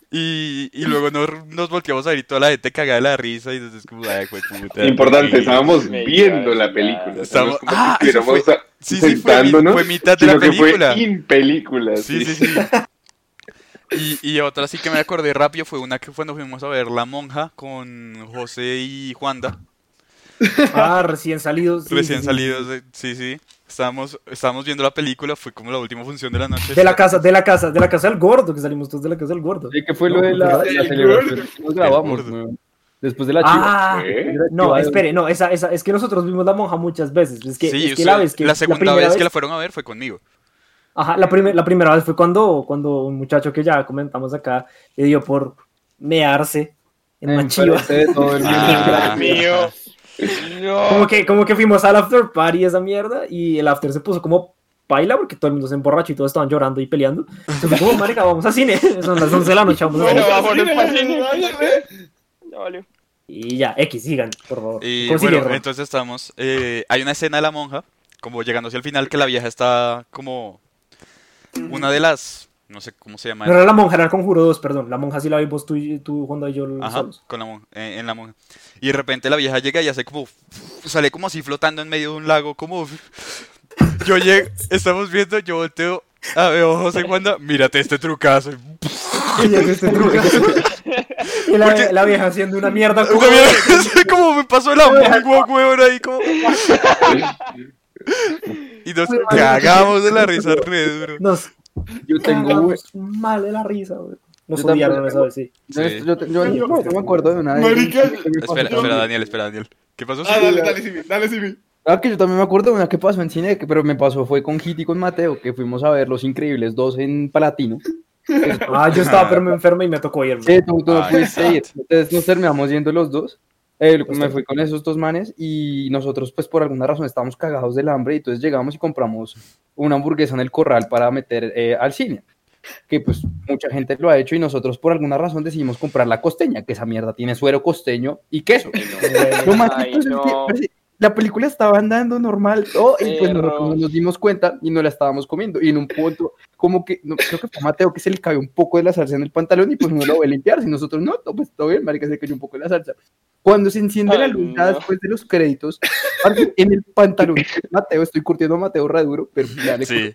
[SPEAKER 3] Y, y luego nos, nos volteamos a ver y toda la gente cagada de la risa y entonces como, ay, de puta.
[SPEAKER 1] Importante, estábamos viendo la
[SPEAKER 5] la-
[SPEAKER 1] película. Como
[SPEAKER 3] Ah,
[SPEAKER 1] si
[SPEAKER 3] fue-
[SPEAKER 1] a-
[SPEAKER 3] sí, sí, fue fue mitad de la
[SPEAKER 1] que
[SPEAKER 3] película.
[SPEAKER 1] Fue in película.
[SPEAKER 3] Sí, sí, sí. Y, y otra sí que me acordé rápido fue una que cuando fuimos a ver La Monja con José y Juanda,
[SPEAKER 6] Ah, recién salidos. sí,
[SPEAKER 3] recién
[SPEAKER 6] sí, sí.
[SPEAKER 3] salidos. sí, sí. Estábamos, estábamos viendo la película, fue como la última función de la noche.
[SPEAKER 6] De la casa, de la casa, de la casa del gordo, que salimos todos de la casa del gordo.
[SPEAKER 2] ¿Y qué fue
[SPEAKER 6] No,
[SPEAKER 2] lo de la, celebración? Nos grabamos. Después de la chiva.
[SPEAKER 6] Ah,
[SPEAKER 1] ¿Eh?
[SPEAKER 6] no, espere, no, esa, esa, es que nosotros vimos la monja muchas veces. Es que,
[SPEAKER 3] sí,
[SPEAKER 6] es que la vez que.
[SPEAKER 3] la segunda
[SPEAKER 6] primera
[SPEAKER 3] vez, que la fueron a ver fue conmigo.
[SPEAKER 6] Ajá, la, primer- la primera vez fue cuando, cuando un muchacho que ya comentamos acá le dio por mearse en una chiva.
[SPEAKER 2] Enfrente de todo el mundo.
[SPEAKER 3] Ah.
[SPEAKER 5] Dios mío. No.
[SPEAKER 6] Como que, como que fuimos al after party esa mierda y el after se puso como paila porque todo el mundo se emborrachó y todos estaban llorando y peleando. Entonces fue como, marica, vamos a cine. Son las 11 de la noche, vamos a cine.
[SPEAKER 5] Ya valió.
[SPEAKER 6] Y ya, X, sigan, por favor.
[SPEAKER 3] Y
[SPEAKER 6] Consigue,
[SPEAKER 3] bueno,
[SPEAKER 6] Ron.
[SPEAKER 3] entonces estamos. eh, hay una escena de la monja, como llegando hacia el final, que la vieja está como. Una de las. No sé cómo se llama.
[SPEAKER 6] No era la monja, era el conjuro 2, perdón. La monja sí la vimos tú, y- tú Juan y yo
[SPEAKER 3] Ajá,
[SPEAKER 6] solos.
[SPEAKER 3] con la monja, en, en la monja. Y de repente la vieja llega y hace como. Sale como así flotando en medio de un lago, como. Yo llego, estamos viendo, yo volteo a veo a José Wanda, mírate este trucazo.
[SPEAKER 6] Y es este trucazo. Y la,
[SPEAKER 3] Porque-
[SPEAKER 6] la vieja haciendo una mierda.
[SPEAKER 3] Como, como me pasó el amor, weón, ahí como... Y nos cagamos de la risa re duro.
[SPEAKER 6] Nos
[SPEAKER 2] Yo tengo,
[SPEAKER 6] mal de la risa, güey. Nos
[SPEAKER 2] Yo también
[SPEAKER 6] odiaron esa vez, sí.
[SPEAKER 2] yo,
[SPEAKER 3] Sí.
[SPEAKER 2] yo, yo- yo- no, yo me acuerdo de una
[SPEAKER 4] Marica.
[SPEAKER 3] Espera, espera, Daniel, espera, Daniel. ¿Qué pasó?
[SPEAKER 4] Ah, dale, dale, Simi, dale, Simi.
[SPEAKER 2] Ah, que yo también me acuerdo de una que pasó en cine, que, pero me pasó fue con Hit y con Mateo, que fuimos a ver Los Increíbles 2 en Palatino.
[SPEAKER 6] Ah, yo estaba, pero me y me tocó irme.
[SPEAKER 2] Sí, tú, tú no
[SPEAKER 3] Ay,
[SPEAKER 2] pudiste ir. Entonces nos terminamos yendo los dos. Eh,
[SPEAKER 6] Pues
[SPEAKER 2] me
[SPEAKER 6] sí.
[SPEAKER 2] fui con esos dos manes y nosotros, pues por alguna razón, estábamos cagados del hambre y entonces llegamos y compramos una hamburguesa en el corral para meter eh, al cine. Que pues mucha gente lo ha hecho y nosotros por alguna razón decidimos comprar la costeña, que esa mierda tiene suero costeño y queso.
[SPEAKER 5] Ay, no.
[SPEAKER 2] La película estaba andando normal todo, y pues nosotros no nos dimos cuenta y no la estábamos comiendo. Y en un punto, como que, no, creo que fue Mateo que se le cayó un poco de la salsa en el pantalón y pues uno lo ve limpiar. Y nosotros, no, no, pues todo bien, marica, se le cayó un poco de la salsa. Cuando se enciende la luz
[SPEAKER 5] no.
[SPEAKER 2] después de los créditos, en el pantalón, Mateo, estoy curtiendo a Mateo re duro, pero ya le
[SPEAKER 3] Sí.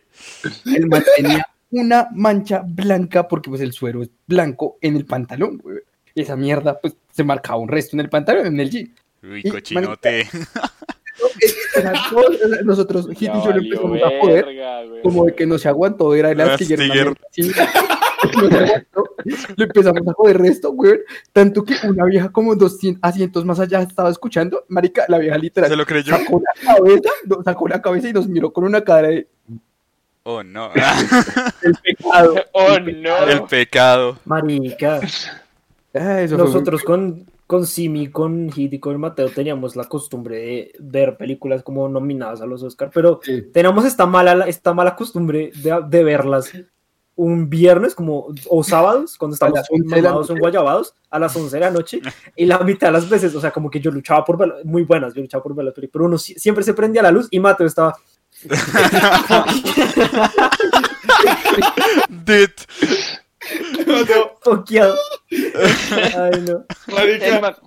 [SPEAKER 2] el man tenía una mancha blanca porque pues el suero es blanco en el pantalón, güey. Esa mierda, pues se marcaba un resto en el pantalón, en el jean.
[SPEAKER 3] Uy,
[SPEAKER 2] Y,
[SPEAKER 3] cochinote.
[SPEAKER 2] Nosotros, Hit y yo le empezamos a joder, como de que no se aguantó, era el aguantó. Le empezamos a joder resto, güey. Tanto que una vieja como 200 asientos más allá estaba escuchando. Marica, la vieja literal
[SPEAKER 3] ¿Se lo creyó?
[SPEAKER 2] sacó la cabeza, sacó la cabeza y nos miró con una cara de
[SPEAKER 3] Oh, no.
[SPEAKER 2] el pecado.
[SPEAKER 5] Oh, no.
[SPEAKER 3] El pecado.
[SPEAKER 6] Marica.
[SPEAKER 2] Ah, eso fue muy-
[SPEAKER 6] Nosotros con, con Simi, con Hit y con Mateo teníamos la costumbre de ver películas como nominadas a los Oscar, pero
[SPEAKER 2] Sí.
[SPEAKER 6] teníamos esta mala, esta mala costumbre de, de verlas un viernes como o sábados cuando estamos
[SPEAKER 2] las 11 de la
[SPEAKER 6] mamados
[SPEAKER 2] noche.
[SPEAKER 6] guayabados a las 11 de la noche y la mitad de las veces, o sea, como que yo luchaba por muy buenas, yo luchaba por ver las películas, pero uno si- siempre se prendía la luz y Mateo estaba
[SPEAKER 3] Dit.
[SPEAKER 4] Mateo,
[SPEAKER 6] foqueado. Ay, no.
[SPEAKER 4] Marica,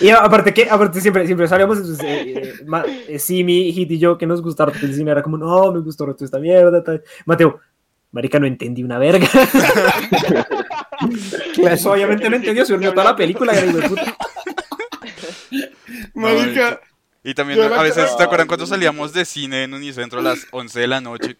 [SPEAKER 6] Y aparte que, aparte siempre, siempre salíamos, eh, eh, Ma- eh, Simi, Hit y yo, que nos gustaba el cine, era como, no, me gustó toda esta mierda, tal. Mateo, marica, no entendí una verga. Pues, obviamente no entendió, se durmió toda la película, puta.
[SPEAKER 4] marica.
[SPEAKER 3] Y también a veces, ¿te acuerdan cuando salíamos de cine en Unicentro a las 11 de la noche?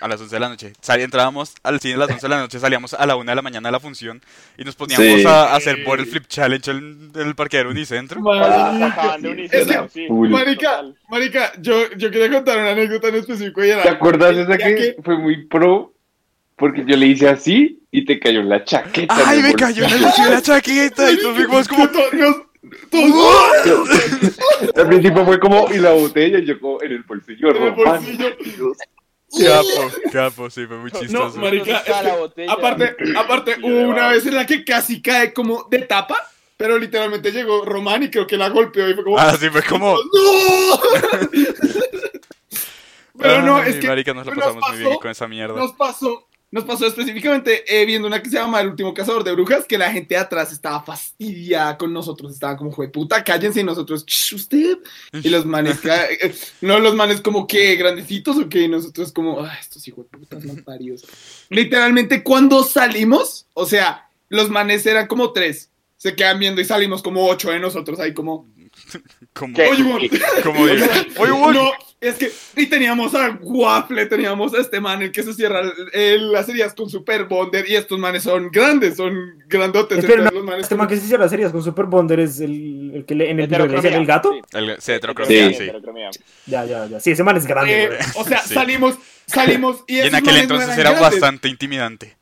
[SPEAKER 3] A las 11 de la noche. Salí, entrábamos al cine a las 11 de la noche, salíamos a la 1 de la mañana a la función y nos poníamos
[SPEAKER 1] Sí.
[SPEAKER 3] a, a hacer por el flip challenge en, en el parqueadero Unicentro.
[SPEAKER 4] Marica. Es que, marica, marica, yo, yo quería contar una anécdota en específico y era...
[SPEAKER 1] ¿Te acuerdas esa
[SPEAKER 4] ya
[SPEAKER 1] que fue muy pro? Porque yo le hice así y te cayó la chaqueta. en
[SPEAKER 3] ¡Ay, me cayó en el
[SPEAKER 1] bolsillo.
[SPEAKER 3] bolsillo la chaqueta! Y nos fuimos como...
[SPEAKER 4] Nos-
[SPEAKER 1] Al principio fue como, y la botella, y yo como en el bolsillo,
[SPEAKER 4] en el bolsillo.
[SPEAKER 3] Capo, capo, sí, fue muy
[SPEAKER 4] No,
[SPEAKER 3] chistoso.
[SPEAKER 4] marica,
[SPEAKER 5] ¿Dónde está
[SPEAKER 4] es
[SPEAKER 5] la
[SPEAKER 4] que,
[SPEAKER 5] botella?
[SPEAKER 4] aparte, aparte hubo una vez en la que casi cae como de tapa, pero literalmente llegó Román y creo que la golpeó y fue como...
[SPEAKER 3] Ah, sí, fue como...
[SPEAKER 4] ¡No! pero no,
[SPEAKER 3] Ay,
[SPEAKER 4] es que
[SPEAKER 3] marica, nos lo
[SPEAKER 4] nos
[SPEAKER 3] pasamos muy bien con esa mierda.
[SPEAKER 4] nos pasó, nos pasó específicamente eh, viendo una que se llama El último cazador de brujas, que la gente de atrás estaba fastidiada con nosotros, estaba como, jue puta, cállense y nosotros, "Shh, usted. Y los manes, ca- eh, no, los manes como que grandecitos o que nosotros como, ah, estos hijos de putas mal paridos. Literalmente cuando salimos, o sea, los manes eran como tres. Se quedan viendo y salimos como ocho de nosotros ahí como,
[SPEAKER 3] Como,
[SPEAKER 4] oye, mon".
[SPEAKER 3] como oye.
[SPEAKER 4] No, es que, y teníamos a Waffle, teníamos a este man, el que se cierra el- el- las heridas con Super Bonder, y estos manes son grandes, son grandotes.
[SPEAKER 6] Espera,
[SPEAKER 4] entonces los manes
[SPEAKER 6] Este man que se hiciera series con Super Bonder es el, el que le, en el video le el gato.
[SPEAKER 5] sí.
[SPEAKER 3] El, heterocromía,
[SPEAKER 1] Sí.
[SPEAKER 3] sí.
[SPEAKER 5] Heterocromía.
[SPEAKER 6] Ya, ya, ya. Sí, ese man es grande.
[SPEAKER 4] eh, o sea,
[SPEAKER 3] Sí.
[SPEAKER 4] salimos, salimos, y,
[SPEAKER 3] Y en aquel
[SPEAKER 4] no
[SPEAKER 3] entonces era
[SPEAKER 4] grandes.
[SPEAKER 3] bastante intimidante.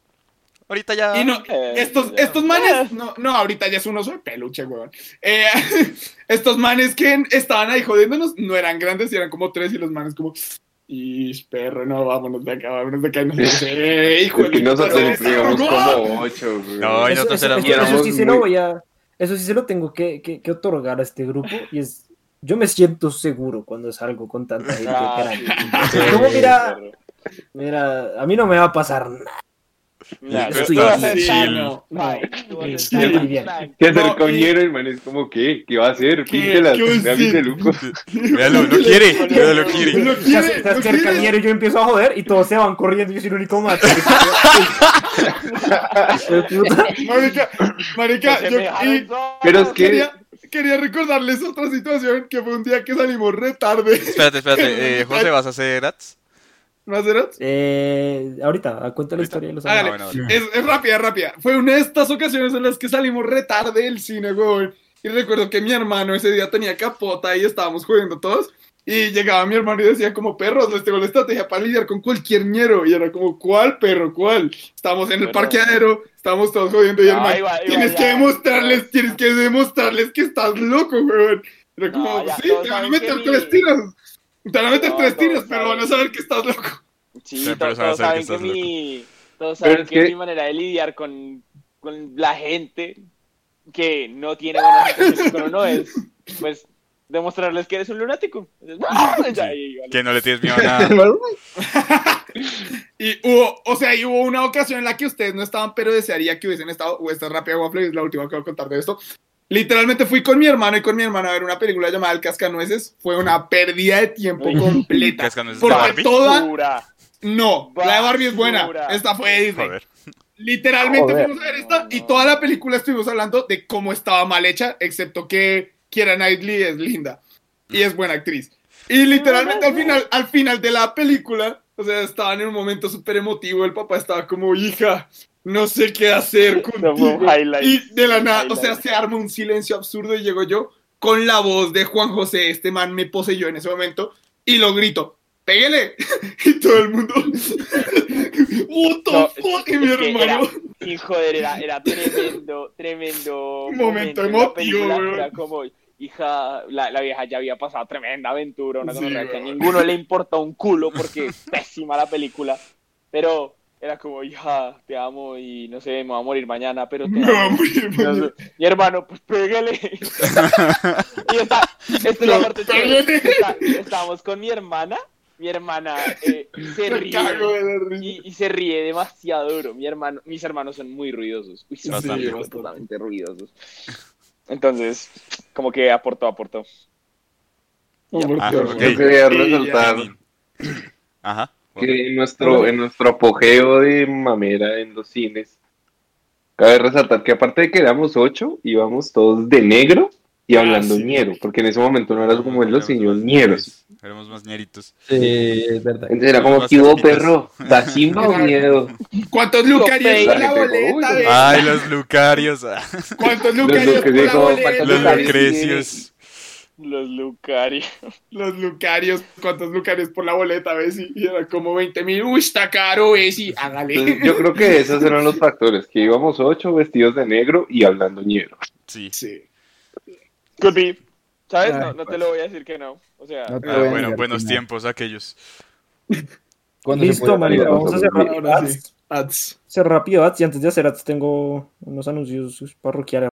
[SPEAKER 3] Ahorita ya...
[SPEAKER 4] Y no,
[SPEAKER 5] Eh,
[SPEAKER 4] estos,
[SPEAKER 5] ya.
[SPEAKER 4] estos manes, no, no, ahorita ya es un oso de peluche, weón. Eh, estos manes que estaban ahí jodiéndonos no eran grandes, y eran como tres, y los manes como, y perro, no, vámonos de acá, vámonos de acá. Nosotros, eh, hijo de
[SPEAKER 1] nosotros llegamos
[SPEAKER 4] no.
[SPEAKER 1] como ocho, güey.
[SPEAKER 3] No, y
[SPEAKER 6] Eso,
[SPEAKER 3] nosotros
[SPEAKER 6] eso-
[SPEAKER 3] éramos-
[SPEAKER 6] eso- eso
[SPEAKER 1] éramos
[SPEAKER 6] sí se lo voy a. Eso sí se lo tengo que, que- que otorgar a este grupo. Y es. Yo me siento seguro cuando salgo con tanta gente.
[SPEAKER 5] Ah,
[SPEAKER 6] caray.
[SPEAKER 5] sí.
[SPEAKER 6] Como, mira, mira, a mí no me va a pasar nada.
[SPEAKER 4] No, no.
[SPEAKER 5] A
[SPEAKER 6] Sí, bien.
[SPEAKER 1] Que hacer
[SPEAKER 4] No,
[SPEAKER 1] con el man es como, ¿qué? ¿Qué va a hacer?
[SPEAKER 4] ¿Qué?
[SPEAKER 1] Píntelas,
[SPEAKER 4] ¿Qué va a
[SPEAKER 1] vea mi peluco.
[SPEAKER 3] Véalo, lo quiere, véalo, lo quiere.
[SPEAKER 6] Se,
[SPEAKER 4] quiere,
[SPEAKER 6] se acerca. Niero y yo empiezo a joder y todos se van corriendo yo soy el único. Puta.
[SPEAKER 4] Marica, marica,
[SPEAKER 5] Se
[SPEAKER 4] yo y-.
[SPEAKER 1] Pero es que-
[SPEAKER 4] quería, quería recordarles otra situación que fue un día que salimos re tarde.
[SPEAKER 3] Espérate, espérate. Eh, José, ¿vas a hacer ads?
[SPEAKER 4] ¿No hacerás?
[SPEAKER 6] Eh, ahorita, cuenta la historia de los.
[SPEAKER 3] Ah, bueno,
[SPEAKER 4] Es, es rápida, rápida. Fue una de estas ocasiones en las que salimos re tarde del cine, weón. Y recuerdo que mi hermano ese día tenía capota y estábamos jodiendo todos. Y llegaba mi hermano y decía como, perros, les tengo la estrategia para lidiar con cualquier ñero. Y era como, ¿cuál perro? ¿Cuál? Estábamos en el
[SPEAKER 5] Pero-
[SPEAKER 4] parqueadero, estábamos todos jodiendo y el
[SPEAKER 5] No, va, ahí va,
[SPEAKER 4] tienes
[SPEAKER 5] ya.
[SPEAKER 4] que demostrarles, tienes que demostrarles que estás loco, weón. Era como,
[SPEAKER 5] No, ya,
[SPEAKER 4] sí, te van a meter tres tiros. Te van a meter
[SPEAKER 5] No,
[SPEAKER 4] tres tiros, pero van a saber que estás loco.
[SPEAKER 5] Sí, todos, saben que
[SPEAKER 3] que
[SPEAKER 5] mi, todos saben
[SPEAKER 1] es
[SPEAKER 5] que,
[SPEAKER 1] que-
[SPEAKER 5] mi manera de lidiar con, con la gente que no tiene buenas intenciones con uno es, pues, demostrarles que eres un lunático.
[SPEAKER 3] Que no le tienes miedo a nada.
[SPEAKER 4] Y hubo, o sea, y hubo una ocasión en la que ustedes no estaban, pero desearía que hubiesen estado, o esta es rápida waffle, es la última que voy a contar de esto. Literalmente fui con mi hermano y con mi hermana a ver una película llamada El Cascanueces. Fue una pérdida de tiempo completa.
[SPEAKER 3] ¿Cascanueces
[SPEAKER 4] Porque
[SPEAKER 3] Barbie?
[SPEAKER 4] toda,
[SPEAKER 5] Basura.
[SPEAKER 4] no, la de Barbie es buena.
[SPEAKER 5] Basura.
[SPEAKER 4] Esta fue de Disney.
[SPEAKER 3] Joder.
[SPEAKER 4] Literalmente
[SPEAKER 2] Joder.
[SPEAKER 4] fuimos a ver esta y toda la película estuvimos hablando de cómo estaba mal hecha, excepto que Kiera Knightley es linda y es buena actriz. Y literalmente al final, al final de la película, o sea, estaban en un momento súper emotivo, el papá estaba como, hija, no sé qué hacer contigo. Y de la nada, o sea, se arma un silencio absurdo y llego yo con la voz de Juan José, este man me poseyó en ese momento, y lo grito, pégale. Y todo el mundo, what the
[SPEAKER 5] No,
[SPEAKER 4] fuck,
[SPEAKER 5] es
[SPEAKER 4] mi hermano.
[SPEAKER 5] Era, y joder, era, era tremendo, tremendo
[SPEAKER 4] momento
[SPEAKER 5] en la
[SPEAKER 4] emotivo, weón.
[SPEAKER 5] Era como, hija, la, la vieja ya había pasado tremenda aventura, una
[SPEAKER 4] Sí,
[SPEAKER 5] cosa que a ninguno le importa un culo porque es pésima la película. Pero era como, hija, te amo y no sé, me voy a morir mañana, pero te
[SPEAKER 4] va a
[SPEAKER 5] amo. Mi hermano, pues pégale. y está, esta es la
[SPEAKER 4] No,
[SPEAKER 5] parte. Está- Estábamos con mi hermana. Mi hermana eh, se ríe y, y se ríe demasiado duro. Mi hermano, mis hermanos son muy ruidosos. Uy, son
[SPEAKER 3] Bastante.
[SPEAKER 5] muy bastante ruidosos. Entonces, como que aportó, aportó.
[SPEAKER 3] Ah,
[SPEAKER 1] Yo quería resaltar
[SPEAKER 3] Ajá.
[SPEAKER 1] que en nuestro, en nuestro apogeo de mamera en los cines, cabe resaltar que aparte de que éramos ocho, íbamos todos de negro y
[SPEAKER 4] Ah,
[SPEAKER 1] hablando
[SPEAKER 4] sí.
[SPEAKER 1] ñero, porque en ese momento no eras como en los señores ñeros.
[SPEAKER 3] Éramos más ñeritos.
[SPEAKER 2] Sí, es verdad.
[SPEAKER 1] Entonces era como, ¿qué hubo,
[SPEAKER 3] casquitas.
[SPEAKER 1] perro? ¿Da simba o miedo?
[SPEAKER 4] ¿Cuántos lucarios por la boleta? ve?
[SPEAKER 3] Ay, los lucarios. ah,
[SPEAKER 4] ¿Cuántos
[SPEAKER 1] Los
[SPEAKER 4] lucarios por la
[SPEAKER 1] Lucarios,
[SPEAKER 3] Los
[SPEAKER 1] lucarios?
[SPEAKER 3] lucrecios.
[SPEAKER 5] Los Lucari.
[SPEAKER 4] Los lucarios, ¿cuántos lucarios por la boleta? ¿Ves? Y era como 20 mil. Uy, está caro. Y hágale.
[SPEAKER 1] Entonces, yo creo que esos eran los factores, que íbamos ocho vestidos de negro y hablando ñero.
[SPEAKER 3] Sí.
[SPEAKER 4] Sí.
[SPEAKER 5] Could be. ¿Sabes?
[SPEAKER 2] Ay,
[SPEAKER 5] No, no te lo voy a decir que no. O sea,
[SPEAKER 2] No
[SPEAKER 3] Ah, bueno, buenos tiempos aquellos.
[SPEAKER 6] Listo,
[SPEAKER 2] variar.
[SPEAKER 6] vamos a hacer
[SPEAKER 4] Ahora
[SPEAKER 6] ads.
[SPEAKER 4] Ads.
[SPEAKER 6] Hacer rápido ads y antes de hacer ads tengo unos anuncios parroquiales